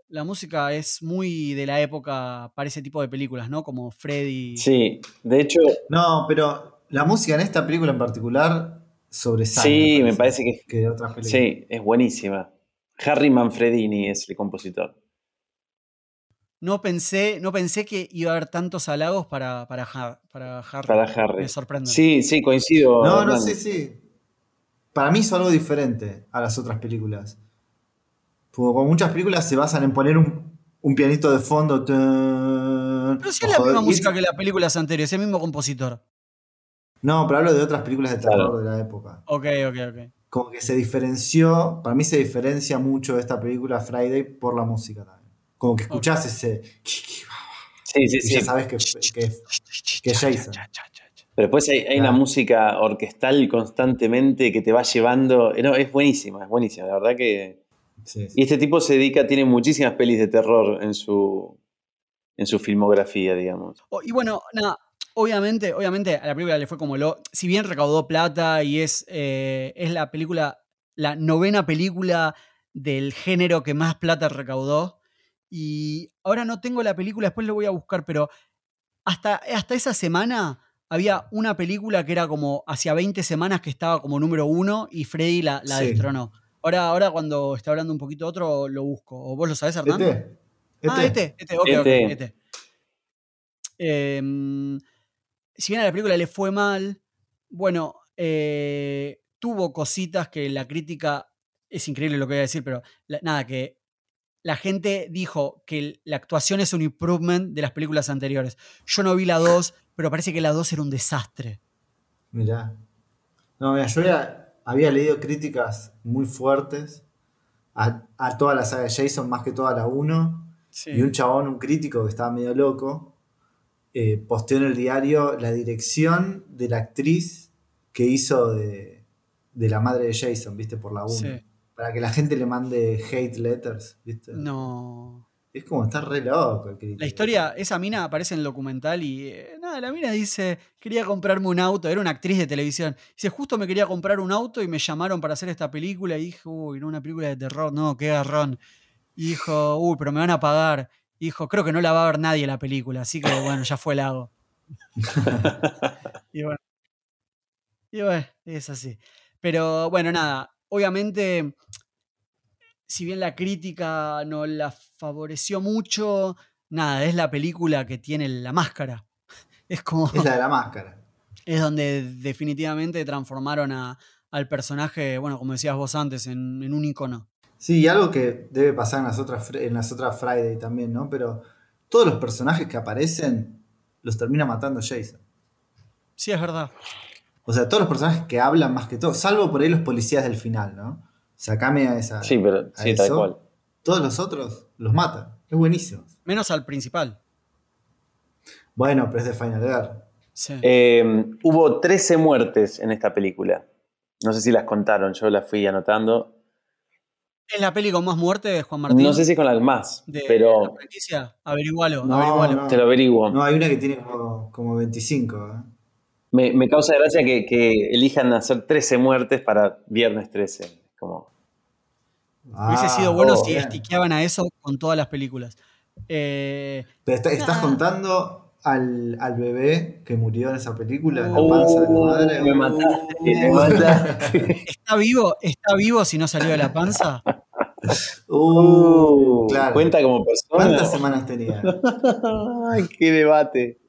la música es muy de la época para ese tipo de películas, ¿no? Como Freddy. Sí, de hecho. No, pero la música en esta película en particular sobresale. Sí, me parece, que, que de otras películas. Sí, es buenísima. Harry Manfredini es el compositor. No pensé, no pensé que iba a haber tantos halagos para, para, para Harry. Para Harry. Me sorprende. Sí, sí, coincido. No, no, sí, sí para mí hizo algo diferente a las otras películas. como muchas películas se basan en poner un, pianito de fondo. pero si es la misma música que las películas anteriores, es el mismo compositor. No, pero hablo de otras películas de terror de la época. Ok, ok, ok. Como que se diferenció, para mí se diferencia mucho de esta película Friday por la música también. Como que escuchás ese. Sí, sí, sí. Ya sabes que, que, que es Jason. Pero después hay, una música orquestal constantemente que te va llevando. No, es buenísima, es buenísima. La verdad que. Y este tipo se dedica, tiene muchísimas pelis de terror en su, en su filmografía, digamos. y bueno, nada, obviamente, obviamente a la película le fue como lo. Si bien recaudó plata y es, eh, es la película, la novena película del género que más plata recaudó. Y ahora no tengo la película, después lo voy a buscar, pero hasta, hasta esa semana había una película que era como hacia 20 semanas que estaba como número uno y Freddy la, la destronó. Ahora, ahora cuando está hablando un poquito otro, lo busco. ¿O vos lo sabés, Hernán? Este. Ah, este, este, este. ok, este. este. Em, si bien a la película le fue mal, bueno, eh, tuvo cositas que la crítica, es increíble lo que voy a decir, pero nada, que la gente dijo que la actuación es un improvement de las películas anteriores. Yo no vi la 2, pero parece que la 2 era un desastre. Mirá. No, mira, yo había, leído críticas muy fuertes a, toda la saga de Jason, más que toda la 1. Y un chabón, un crítico que estaba medio loco, eh, posteó en el diario la dirección de la actriz que hizo de, de la madre de Jason, viste, por la 1 para que la gente le mande hate letters, ¿viste? No. Es como estar re loco. La historia, esa mina aparece en el documental y eh, nada, la mina dice, quería comprarme un auto, era una actriz de televisión. Dice, justo me quería comprar un auto y me llamaron para hacer esta película y dije, uy, no, una película de terror, no, qué garrón. Y dijo, uy, pero me van a pagar. Y dijo, creo que no la va a ver nadie la película, así que bueno, ya fue el hago. y bueno. Y bueno, es así. Pero bueno, nada, obviamente, si bien la crítica no la favoreció mucho, nada, es la película que tiene la máscara. Es como. Es la de la máscara. Es donde definitivamente transformaron a, al personaje, bueno, como decías vos antes, en, en un icono. Sí, y algo que debe pasar en las otras en las otras Friday también, ¿no? Pero todos los personajes que aparecen los termina matando Jason. Sí, es verdad. O sea, todos los personajes que hablan más que todo, salvo por ahí los policías del final, ¿no? Sacame a esa. Sí, pero a sí, tal cual. Todos los otros los matan. Es buenísimo. Menos al principal. Bueno, pero es de Final Girl. Sí. Eh, hubo 13 muertes en esta película. No sé si las contaron, yo las fui anotando. ¿Es la peli con más muerte de Juan Martín? No sé si con las más, de la pero franquicia? Averigualo, No, averigualo. no. te lo averiguo. No, hay una que tiene como, como 25. ¿eh? Me, me causa gracia que, que elijan hacer 13 muertes para viernes 13. Como, Hubiese Ah, sido bueno oh, si bien. estiqueaban a eso con todas las películas. Eh, Pero está- estás Ah. contando al, al bebé que murió en esa película, en la Uh, panza de la "Oh, madre. me mataste, me mataste. ¿Está vivo? ¿Está vivo si no salió de la panza? Uh, claro. Cuenta como persona. ¿Cuántas semanas tenía? Ay, qué debate.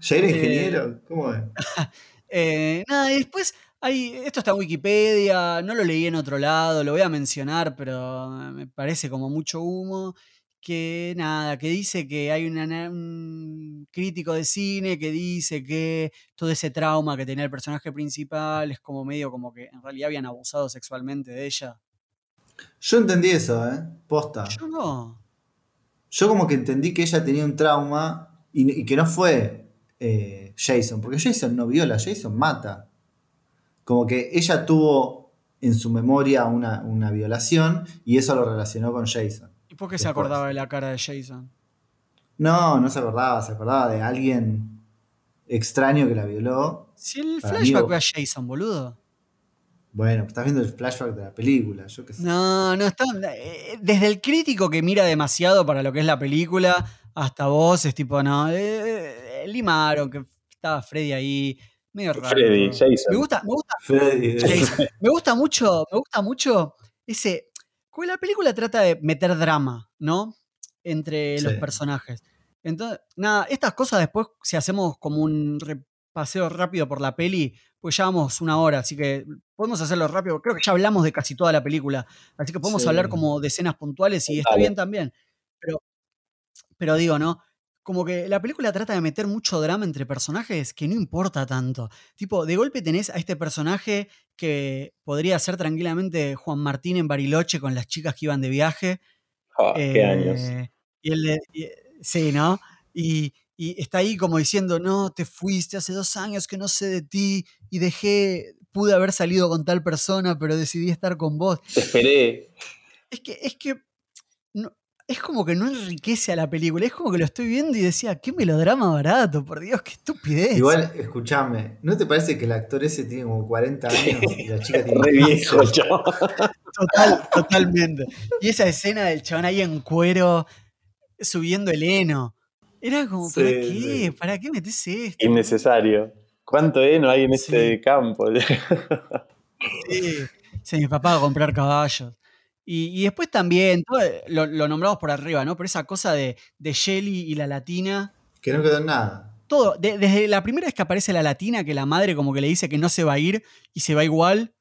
¿Ya era Eh, ingeniero? ¿Cómo es? Eh, nada, y después hay, esto está en Wikipedia, no lo leí en otro lado, lo voy a mencionar, pero me parece como mucho humo. Que nada, que dice que hay una- un crítico de cine que dice que todo ese trauma que tenía el personaje principal es como medio como que en realidad habían abusado sexualmente de ella. Yo entendí eso, ¿eh? Posta. Yo no. Yo como que entendí que ella tenía un trauma y, y que no fue eh, Jason, porque Jason no viola, Jason mata. Como que ella tuvo en su memoria una, una violación y eso lo relacionó con Jason. ¿Y por qué se acordaba de la cara de Jason? No, no se acordaba, se acordaba de alguien extraño que la violó. Si el Para flashback ve a Jason, boludo. Bueno, estás viendo el flashback de la película, yo qué sé. No, no está. eh, Desde el crítico que mira demasiado para lo que es la película, hasta vos es tipo, no, eh, limaron, que estaba Freddy ahí, medio raro. Freddy. Jason. Me gusta, me gusta, Freddy, Jason. me gusta mucho, me gusta mucho ese. Como la película trata de meter drama, ¿no? Entre los personajes. Entonces, nada, estas cosas después, si hacemos como un repaseo rápido por la peli, pues ya vamos una hora, así que podemos hacerlo rápido. Creo que ya hablamos de casi toda la película, así que podemos Sí. hablar como de escenas puntuales y está bien también. Pero, pero digo, ¿no? Como que la película trata de meter mucho drama entre personajes que no importa tanto. Tipo, de golpe tenés a este personaje que podría ser tranquilamente Juan Martín en Bariloche con las chicas que iban de viaje. Ah, qué años. Eh, Y él le- y- sí, ¿no? Y, y está ahí como diciendo, no, te fuiste hace dos años que no sé de ti y dejé, pude haber salido con tal persona, pero decidí estar con vos. Te esperé. Es que, es que, es como que no enriquece a la película, es como que lo estoy viendo y decía, qué melodrama barato, por Dios, qué estupidez. Igual, escúchame, ¿no te parece que el actor ese tiene como 40 años y la chica tiene Re 15? viejo, chavo. Total, totalmente. Y esa escena del chabón ahí en cuero, subiendo el heno. Era como, ¿para qué? sí. ¿Para qué metes esto? Innecesario. ¿Cuánto heno hay en Sí. este campo? Sí, sí, mi papá va a comprar caballos. Y, y después también, todo, eh, lo, lo nombramos por arriba, ¿no? Pero esa cosa de, de Shelly y la latina. Que no quedó en nada. Todo, de- desde la primera vez que aparece la latina, que la madre como que le dice que no se va a ir y se va igual,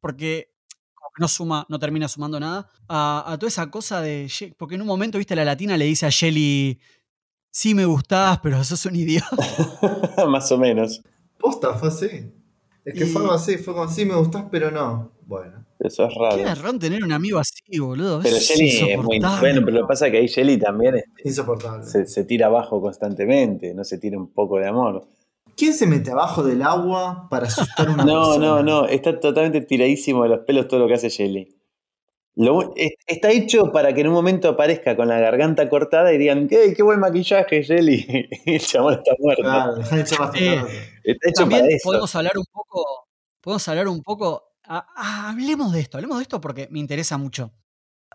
porque como que no suma, no termina sumando nada, a, a toda esa cosa de. Porque en un momento, viste, la latina le dice a Shelly, sí me gustás, pero sos un idiota. Más o menos. Posta, fue así. Es que Y- fue algo así, fue como, sí, me gustás, pero no. Bueno. Eso es Qué raro. garrón tener un amigo así, boludo. Pero es Jelly es muy. Bueno, pero lo que pasa es que ahí Jelly también este, Insoportable. se, se tira abajo constantemente, no se tira un poco de amor. ¿Quién se mete abajo del agua para asustar a una No, persona? no, no, está totalmente tiradísimo de los pelos todo lo que hace Jelly. Lo es- está hecho para que en un momento aparezca con la garganta cortada y digan, ¿qué, qué buen maquillaje, Jelly? Y el chabón está muerto. Claro, las Sí. pelotas. Está hecho También para eso. podemos hablar un poco, podemos hablar un poco, ah, ah, hablemos de esto, hablemos de esto porque me interesa mucho.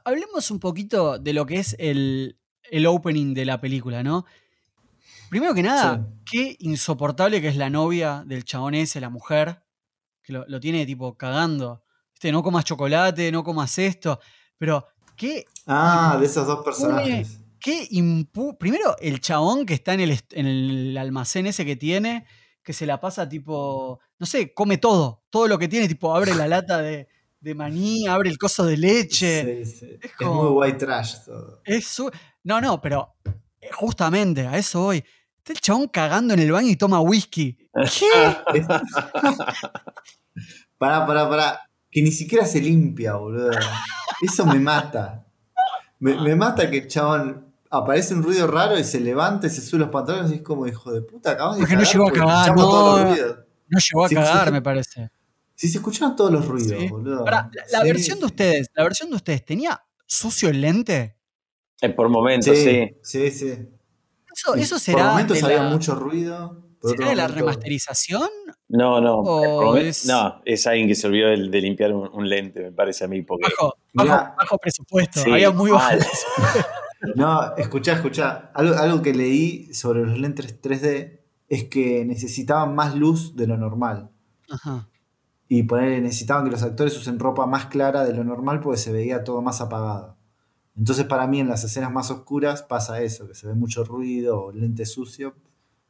Hablemos un poquito de lo que es el, el opening de la película, ¿no? Primero que nada, qué insoportable que es la novia del chabón ese, la mujer, que lo, lo tiene tipo cagando. Viste, no comas chocolate, no comas esto, pero qué Ah, de esos dos personajes. qué impu Primero, el chabón que está en el, en el almacén ese que tiene, que se la pasa tipo, no sé, come todo, todo lo que tiene, tipo, abre la lata de, de maní, abre el coso de leche. Sí, sí. Es, muy white trash todo. Es no, no, pero eh, justamente a eso voy. Está el chabón cagando en el baño y toma whisky. ¿Qué? pará, pará, pará. Que ni siquiera se limpia, boludo. Eso me mata. Me, mata que el chabón aparece un ruido raro y se levanta y se sube los pantalones y es como, hijo de puta, acabas de Porque no llegó a cagar, no, no llegó a cagar, me parece. Si se escuchaban todos los ruidos, boludo. la, versión de ustedes, la versión de ustedes, ¿tenía sucio el lente? Eh, por momentos, sí. Sí, sí. Eso, eso será. Por momentos había mucho ruido. ¿Será de la remasterización? No, no. No, es alguien que se olvidó de, limpiar un, lente, me parece a mí. bajo, bajo, presupuesto. había muy bajo. No, escuchá, escuchá. Algo, algo que leí sobre los lentes 3D es que necesitaban más luz de lo normal. Ajá. Y poner, necesitaban que los actores usen ropa más clara de lo normal porque se veía todo más apagado. Entonces para mí en las escenas más oscuras pasa eso, que se ve mucho ruido o lente sucio,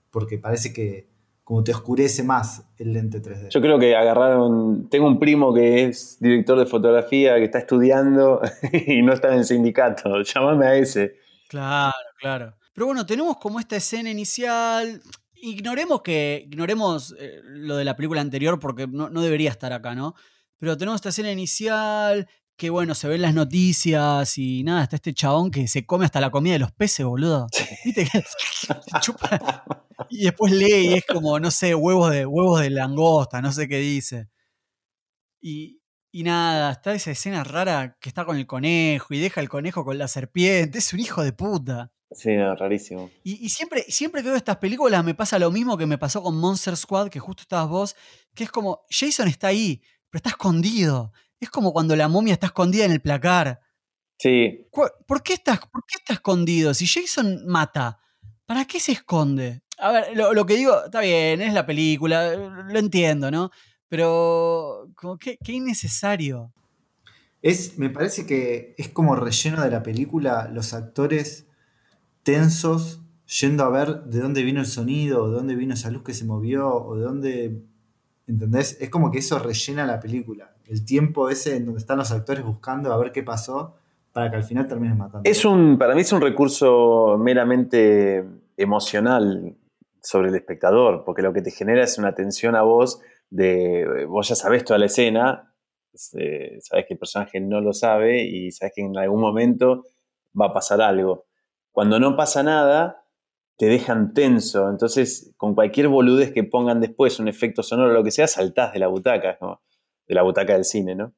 porque parece que como te oscurece más el lente 3D. Yo creo que agarraron, tengo un primo que es director de fotografía, que está estudiando y no está en el sindicato, llámame a ese. Claro, claro. Pero bueno, tenemos como esta escena inicial, ignoremos que, ignoremos eh, lo de la película anterior porque no, no debería estar acá, ¿no? Pero tenemos esta escena inicial, que bueno, se ven las noticias y nada, está este chabón que se come hasta la comida de los peces, boludo. ¿Viste? chupa. Y después lee y es como, no sé, huevos de, huevos de langosta, no sé qué dice. Y, y nada, está esa escena rara que está con el conejo y deja el conejo con la serpiente. Es un hijo de puta. Sí, no, rarísimo. Y, siempre, siempre que veo estas películas me pasa lo mismo que me pasó con Monster Squad, que justo estabas vos, que es como, Jason está ahí, pero está escondido. Es como cuando la momia está escondida en el placar. Sí. ¿Por qué está, por qué está escondido? Si Jason mata, ¿para qué se esconde? A ver, lo, que digo, está bien, es la película, lo entiendo, ¿no? Pero, como que, qué innecesario. Es, me parece que es como relleno de la película los actores tensos yendo a ver de dónde vino el sonido, o de dónde vino esa luz que se movió, o de dónde. ¿Entendés? Es como que eso rellena la película el tiempo ese en donde están los actores buscando a ver qué pasó para que al final terminen matando. Es un, para mí es un recurso meramente emocional sobre el espectador, porque lo que te genera es una tensión a vos de, vos ya sabés toda la escena, eh, sabés que el personaje no lo sabe y sabés que en algún momento va a pasar algo. Cuando no pasa nada, te dejan tenso, entonces con cualquier boludez que pongan después, un efecto sonoro o lo que sea, saltás de la butaca. ¿no? de la butaca del cine, ¿no?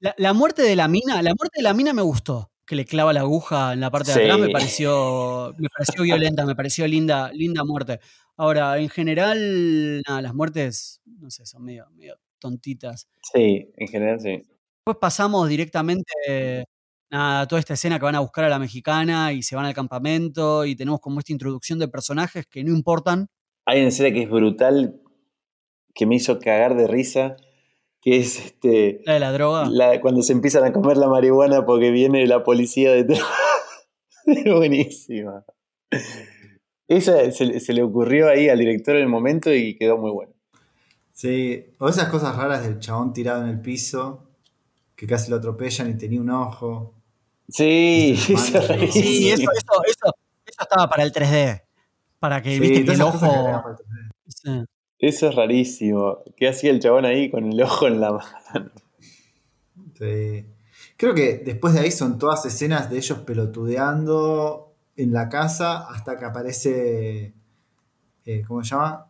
La, muerte de la mina, la muerte de la mina me gustó. Que le clava la aguja en la parte de atrás me pareció, me pareció violenta, me pareció linda, linda muerte. Ahora, en general, nada, las muertes, no sé, son medio, tontitas. Sí, en general sí. Después pasamos directamente a toda esta escena que van a buscar a la mexicana y se van al campamento y tenemos como esta introducción de personajes que no importan. Hay una escena que es brutal, que me hizo cagar de risa, que es este. La de la droga. cuando se empiezan a comer la marihuana porque viene la policía detrás. Buenísima. Esa se, le ocurrió ahí al director en el momento y quedó muy bueno. Sí, o esas cosas raras del chabón tirado en el piso, que casi lo atropellan y tenía un ojo. Sí, sí, eso, eso, eso, estaba para el 3D. Para que, viste, el ojo. Eso es rarísimo. ¿Qué hacía el chabón ahí con el ojo en la mano? Sí. Creo que después de ahí son todas escenas de ellos pelotudeando en la casa hasta que aparece. Eh, ¿Cómo se llama?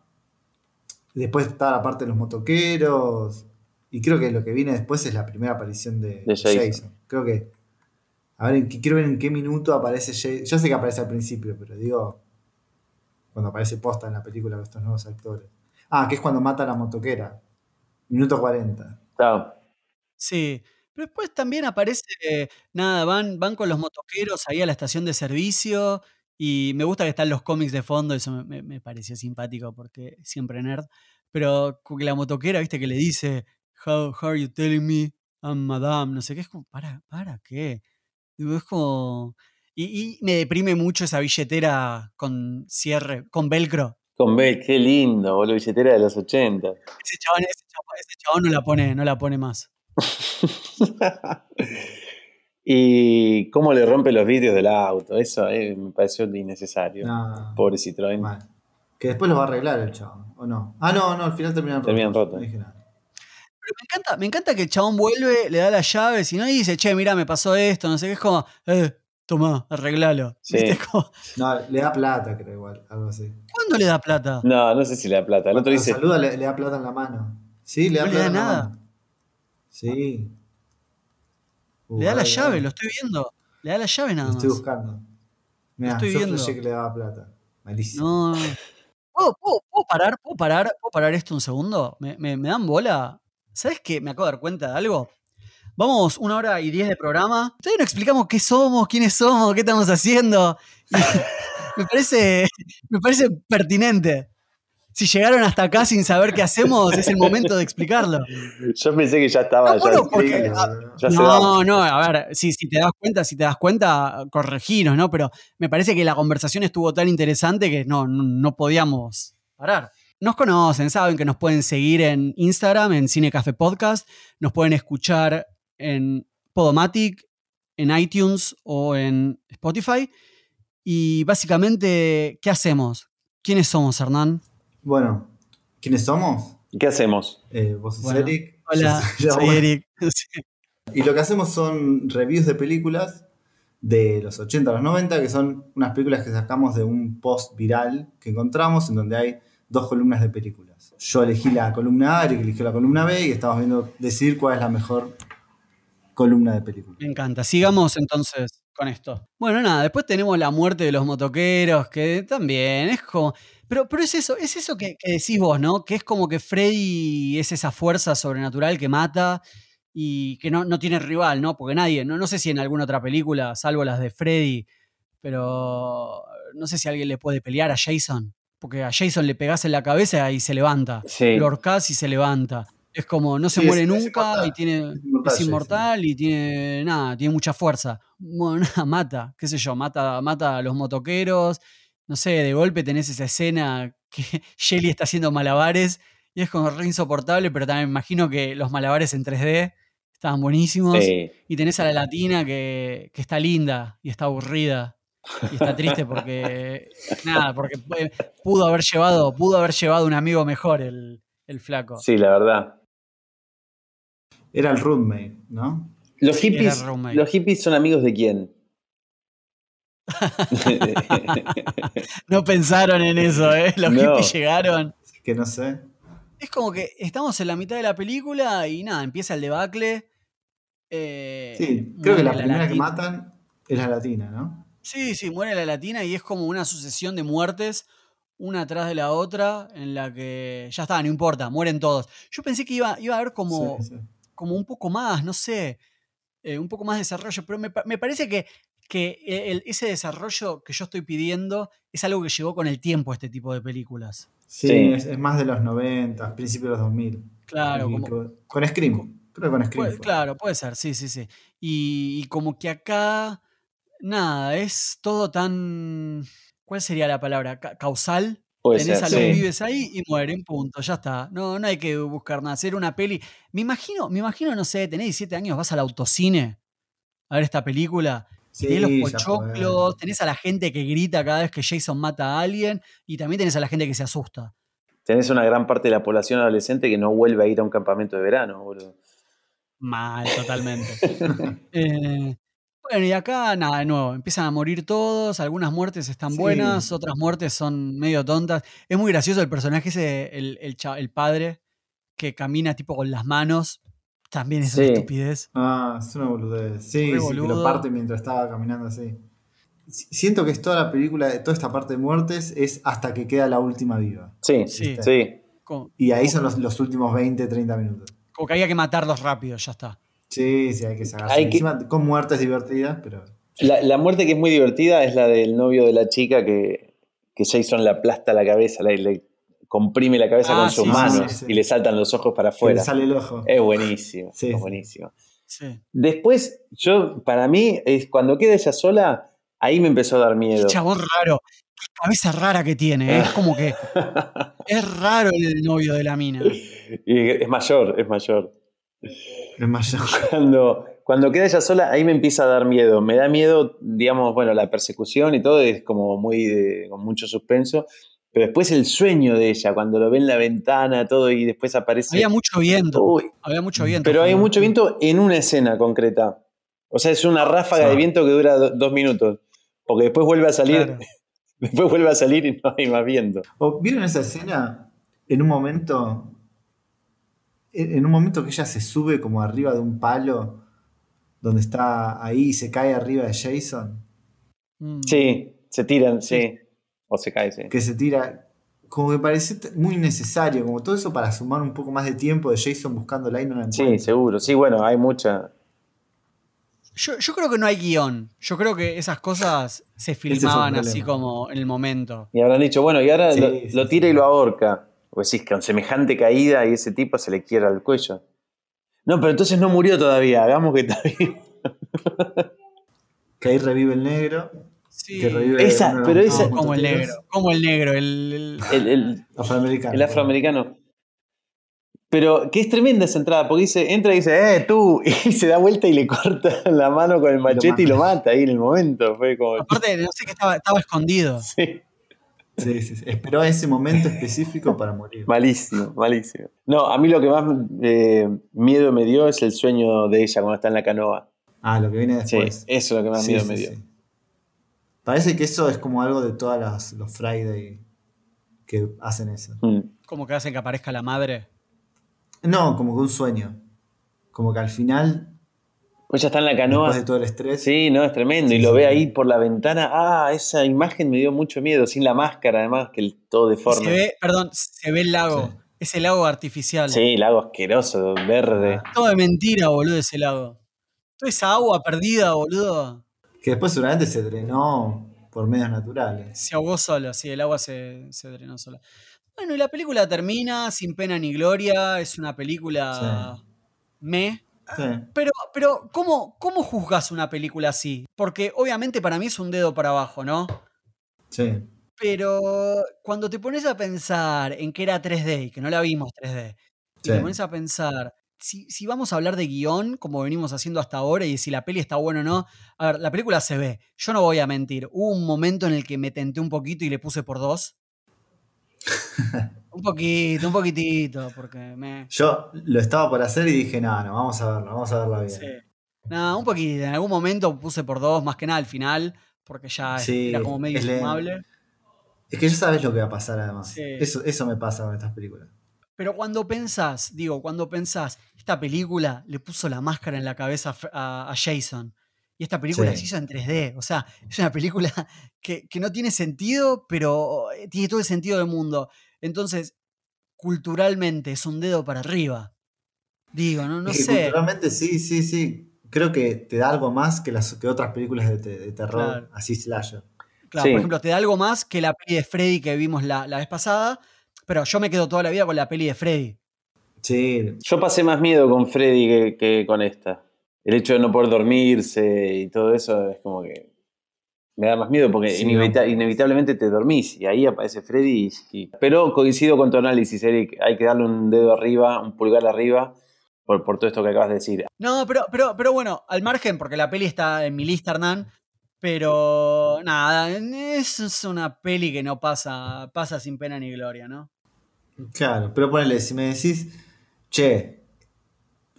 Después está la parte de los motoqueros. Y creo que lo que viene después es la primera aparición de, Jason. Creo que. A ver, quiero ver en qué minuto aparece Jason. Yo sé que aparece al principio, pero digo. Cuando aparece posta en la película con estos nuevos actores. Ah, que es cuando mata a la motoquera. Minuto 40. Claro. Sí. Pero después también aparece, nada, van, van con los motoqueros ahí a la estación de servicio y me gusta que están los cómics de fondo, eso me, pareció simpático porque siempre nerd. Pero que la motoquera, viste, que le dice, how, are you telling me I'm madame? No sé qué, es como, ¿para, para qué? Es como, Y, y me deprime mucho esa billetera con cierre, con velcro. Con B, qué lindo, boludo, billetera de los 80. Ese chabón, ese chabón, ese chabón no la pone, no la pone más. y cómo le rompe los vidrios del auto, eso eh, me pareció innecesario. No, Pobre Citroën. mal. Que después los va a arreglar el chabón, ¿o no? Ah, no, no, al final terminan. Terminan rotos. No dije nada. Pero me encanta, me encanta que el chabón vuelve, le da las llaves y no y dice, che, mira, me pasó esto, no sé qué, es como, eh, tomá, arreglalo. Sí. No, le da plata, creo igual, algo así. ¿Cuándo le da plata? No, no sé si le da plata. El otro dice, saluda le, le da plata en la mano. Sí, le da No le plata da en la nada. mano. Sí. Uh, le da la llave, lo estoy viendo. Le da la llave nada Lo más. estoy buscando. Mira, estoy yo viendo. que le daba plata. Malísimo. No, no. ¿Puedo, puedo- puedo parar? ¿Puedo parar? ¿Puedo parar esto un segundo? ¿Me, me- me dan bola? ¿Sabes qué? Me acabo de dar cuenta de algo. Vamos una hora y diez de programa. Todavía no explicamos qué somos, quiénes somos, qué estamos haciendo. Me, parece, me parece pertinente. Si llegaron hasta acá sin saber qué hacemos, es el momento de explicarlo. yo pensé que ya estaba. Ah, ya- bueno, porque- Sí, ah, boludo. ya se daba. No, no, a ver, si, si te das cuenta, si te das cuenta, correginos, ¿no? Pero me parece que la conversación estuvo tan interesante que no, no, no podíamos parar. Nos conocen, saben que nos pueden seguir en Instagram, en Cine Café Podcast, nos pueden escuchar en Podomatic, en iTunes o en Spotify. Y básicamente, ¿qué hacemos? ¿Quiénes somos, Hernán? Bueno, ¿quiénes somos? ¿Y ¿Qué hacemos? Eh, vos sos Bueno, Eric. Hola, Yo soy soy. Eric. Y lo que hacemos son reviews de películas de los 80 a los 90, que son unas películas que sacamos de un post viral que encontramos, en donde hay dos columnas de películas. Yo elegí la columna A, Eric eligió la columna B, y estamos viendo decidir cuál es la mejor columna de películas. Me encanta. Sigamos entonces con esto. Bueno, nada, después tenemos la muerte de los motoqueros, que también es como. Pero, pero es eso, es eso que, que decís vos, ¿no? Que es como que Freddy es esa fuerza sobrenatural que mata y que no, no tiene rival, ¿no? Porque nadie, no, no sé si en alguna otra película, salvo las de Freddy, pero no sé si alguien le puede pelear a Jason. Porque a Jason le pegás en la cabeza y se levanta. Sí. Lo ahorcás y se levanta. Es como, no se Sí, muere es- es nunca inmortal. y tiene, Es inmortal, es y tiene nada, tiene mucha fuerza. Bueno, nada, mata, qué sé yo, mata, mata a los motoqueros. No sé, de golpe tenés esa escena que Shelly está haciendo malabares y es como re insoportable, pero también imagino que los malabares en 3D estaban buenísimos. Y tenés a la latina que, que está linda y está aburrida. Y está triste porque. nada, porque pu- pudo haber llevado, pudo haber llevado un amigo mejor el, el flaco. Sí, la verdad. Era el roommate, ¿no? Los hippies, roommate. los hippies son amigos de quién? No pensaron en eso, ¿eh? Los No. hippies llegaron. Es que no sé. Es como que estamos en la mitad de la película y nada, empieza el debacle. eh, Sí, creo que la primera que matan es la latina, ¿no? Sí, sí, muere la latina y es como una sucesión de muertes, una tras de la otra, en la que ya está, no importa, mueren todos. Yo pensé que iba, iba a haber como, Sí, sí. Como un poco más, no sé, eh, un poco más de desarrollo, pero me, me parece que, que el- ese desarrollo que yo estoy pidiendo es algo que llegó con el tiempo este tipo de películas. Sí, Sí. Es, es más de los 90, principios de los 2000. Claro, Y como, con, con Scream. Creo que con Scream. puede- claro, puede ser, sí, sí, sí. Y, y como que acá, nada, es todo tan, ¿cuál sería la palabra? Ca- causal. Puede Tenés ser, a los sí. pibes ahí y mueren, punto, ya está. No, no hay que buscar nada. Hacer una peli. Me imagino, me imagino, no sé, tenés 17 años, vas al autocine a ver esta película. y tenés Sí, los pochoclos, tenés a la gente que grita cada vez que Jason mata a alguien y también tenés a la gente que se asusta. Tenés una gran parte de la población adolescente que no vuelve a ir a un campamento de verano, boludo. Mal, totalmente. Eh, bueno, y acá nada, de nuevo, empiezan a morir todos, algunas muertes están Sí. buenas, otras muertes son medio tontas. Es muy gracioso el personaje ese, el, el, el padre, que camina tipo con las manos, también es una estupidez. Ah, es una boludez. Sí, sí, que lo parte mientras estaba caminando así. Si- Siento que es toda la película, toda esta parte de muertes es hasta que queda la última viva. Sí, Sí. sí. Y ahí son los, los últimos 20, 30 minutos. como que había que matarlos rápido, ya está. Sí, sí, hay que sacarse. Hay que- Encima con muertes divertidas, pero. La, la muerte que es muy divertida es la del novio de la chica que, que Jason le aplasta la cabeza, le, le comprime la cabeza Ah, con sus sí, manos sí, sí. y le saltan los ojos para que le afuera. sale el ojo. Es buenísimo, Sí, es buenísimo. Sí. Después, yo, para mí, es cuando queda ella sola, ahí me empezó a dar miedo. Qué chabón raro. Qué cabeza rara que tiene. ¿eh? Es como que es raro el novio de la mina. Y es mayor, es mayor. Mayor. Cuando, cuando queda ella sola, ahí me empieza a dar miedo. Me da miedo, digamos, bueno, la persecución y todo es como muy de- con mucho suspenso. Pero después el sueño de ella, cuando lo ve en la ventana, todo, y después aparece. Había mucho viento. Uy, Había mucho viento. pero hay mucho viento en una escena concreta. O sea, es una ráfaga Sí. de viento que dura do- dos minutos. Porque después vuelve a salir, Claro. después vuelve a salir y no hay más viento. ¿O ¿Vieron esa escena? En un momento. En un momento que ella se sube como arriba de un palo. Donde está ahí y se cae arriba de Jason. Mm. Sí, se tiran, sí. O se cae, sí. Que se tira. Como que parece muy necesario. Como todo eso para sumar un poco más de tiempo de Jason buscándola y no la Sí, encuentra. seguro. Sí, bueno, hay mucha. Yo, yo creo que no hay guion. Yo creo que esas cosas se filmaban así como en el momento. Y habrán dicho, bueno, y ahora Sí, lo, sí, lo sí. tira y lo ahorca. Pues sí, con semejante caída y ese tipo se le quiera el cuello. No, pero entonces no murió todavía. Hagamos que está vivo. Que ahí revive el negro. Sí. Que revive Esa- de pero esa- como el negro. Como el negro. El, el- El, el- Afroamericano. el afroamericano. Pero que es tremenda esa entrada, porque dice, entra y dice, eh, tú, y se da vuelta y le corta la mano con el machete y lo mata ahí en el momento. Fue como. Aparte, no sé qué estaba, estaba escondido. Sí, Sí, sí, sí. Esperó ese momento específico para morir. malísimo, malísimo. No, a mí lo que más eh, miedo me dio es el sueño de ella cuando está en la canoa. Ah, lo que viene Sí, después. eso es lo que más Sí, miedo sí, me dio. sí. Parece que eso es como algo de todas las los Friday que hacen eso. Mm. Como que hacen que aparezca la madre. No, como que un sueño. Como que al final, Pues ya está en la canoa. después de todo el estrés, Sí, no, es tremendo. Sí, y lo sí. ve ahí por la ventana. Ah, esa imagen me dio mucho miedo. Sin la máscara, además, que el todo deforme. Se ve, perdón, se ve el lago. Sí. Ese lago artificial. Sí, lago asqueroso, verde. Ah. Todo de mentira, boludo, ese lago. Toda esa agua perdida, boludo. que después seguramente se drenó por medios naturales. Se ahogó solo, sí, el agua se, se drenó sola. Bueno, y la película termina sin pena ni gloria. Es una película me. Sí. Pero, pero ¿cómo, ¿cómo juzgas una película así? Porque obviamente para mí es un dedo para abajo, ¿no? Sí. Pero cuando te pones a pensar en que era 3D y que no la vimos 3D, y Sí. te pones a pensar, si, si vamos a hablar de guion, como venimos haciendo hasta ahora, y si la peli está buena o no, a ver, la película se ve, yo no voy a mentir, hubo un momento en el que me tenté un poquito y le puse por dos. Un poquito, un poquitito, porque me... Yo lo estaba por hacer y dije, no, no, vamos a verlo, vamos a verla bien. Sí. No, un poquito, en algún momento puse por dos, más que nada al final, porque ya Sí, era como medio infumable. Es que ya sabes lo que va a pasar además. Sí. Eso, eso me pasa con estas películas. Pero cuando pensás, digo, cuando pensás, esta película le puso la máscara en la cabeza a Jason. Y esta película Sí. se hizo en 3D. O sea, es una película que, que no tiene sentido, pero eh, tiene todo el sentido del mundo. Entonces, culturalmente es un dedo para arriba. Digo, no, no Es que sé. Culturalmente sí, sí, sí. Creo que te da algo más que, las, que otras películas de, te- de terror, Claro. así slasher. Claro, Sí. por ejemplo, te da algo más que la peli de Freddy que vimos la, la vez pasada. Pero yo me quedo toda la vida con la peli de Freddy. Sí, Yo pasé más miedo con Freddy que, que con esta. El hecho de no poder dormirse y todo eso es como que me da más miedo porque Sí, inevita- no. inevitablemente te dormís y ahí aparece Freddy. y- y- Pero coincido con tu análisis, Eric. Hay que darle un dedo arriba, un pulgar arriba por, por todo esto que acabas de decir. No, pero, pero, pero bueno, al margen, porque la peli está en mi lista, Hernán. Pero nada, es, es una peli que no pasa, pasa sin pena ni gloria, ¿no? claro. Pero ponele, si me decís, che,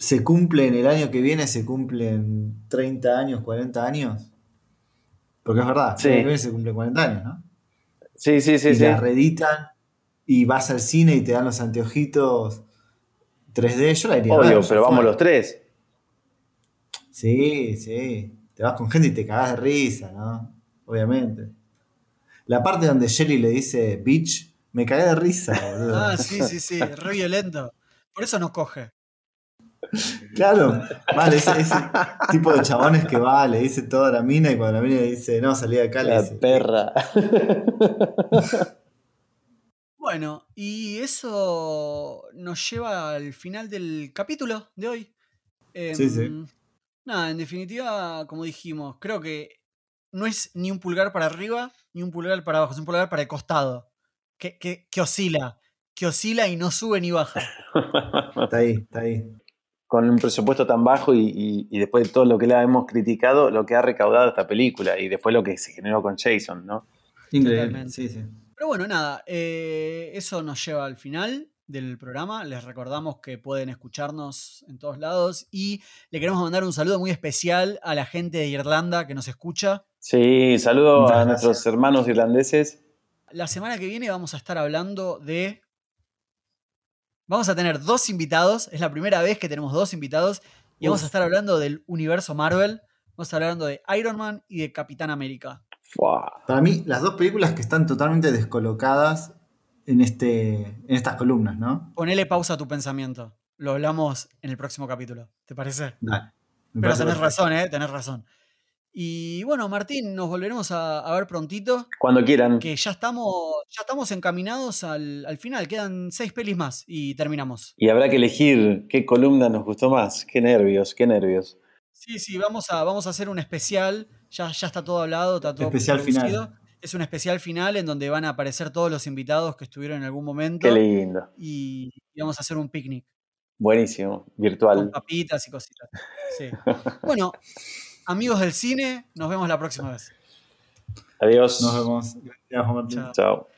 se cumple en el año que viene, se cumplen 30 años, 40 años. Porque es verdad, Sí. el año que viene se cumplen 40 años, ¿no? Sí, sí, sí, y sí. la reeditan y vas al cine y te dan los anteojitos 3D, yo la iría a ver, Obvio, pero vamos los tres. Sí, sí. Te vas con gente y te cagás de risa, ¿no? Obviamente. La parte donde Shelly le dice bitch, me cagué de risa, boludo. Ah, sí, sí, sí, re violento. Por eso nos coge. Claro, vale, ese, ese tipo de chabones que va, le dice todo a la mina y cuando la mina le dice, no, salí de acá, le La dice, perra. Bueno, y eso nos lleva al final del capítulo de hoy. Sí, sí. Em, Nada, en definitiva, como dijimos, creo que no es ni un pulgar para arriba ni un pulgar para abajo, es un pulgar para el costado. Que, que, que oscila, que oscila y no sube ni baja. Está ahí, está ahí. Con un presupuesto tan bajo y, y- y después de todo lo que la hemos criticado, lo que ha recaudado esta película y después lo que se generó con Jason, ¿no? Increíble. Totalmente. Sí, sí. Pero bueno, nada, eh, eso nos lleva al final del programa. Les recordamos que pueden escucharnos en todos lados y le queremos mandar un saludo muy especial a la gente de Irlanda que nos escucha. Sí, saludo Muchas a gracias. nuestros hermanos irlandeses. La semana que viene vamos a estar hablando de... Vamos a tener dos invitados, es la primera vez que tenemos dos invitados y vamos a estar hablando del universo Marvel. Vamos a estar hablando de Iron Man y de Capitán América. Para mí, las dos películas que están totalmente descolocadas en, este, en estas columnas, ¿no? Ponele pausa a tu pensamiento. Lo hablamos en el próximo capítulo. ¿Te parece? Dale. Pero parece tenés perfecto. razón, ¿eh? Tenés razón. Y bueno, Martín, nos volveremos a, a ver prontito, Cuando quieran. que ya estamos, ya estamos encaminados al, al final. Quedan seis pelis más y terminamos. Y habrá que elegir qué columna nos gustó más. Qué nervios, qué nervios. Sí, sí, vamos a, vamos a hacer un especial. Ya, ya está todo hablado, está todo Especial producido. final. Es un especial final en donde van a aparecer todos los invitados que estuvieron en algún momento. Qué lindo. Y, y vamos a hacer un picnic Buenísimo. con Virtual. papitas y cositas. Sí. Bueno, amigos del cine, nos vemos la próxima vez. Adiós. Nos vemos. Gracias, Martín. Chao. Chao.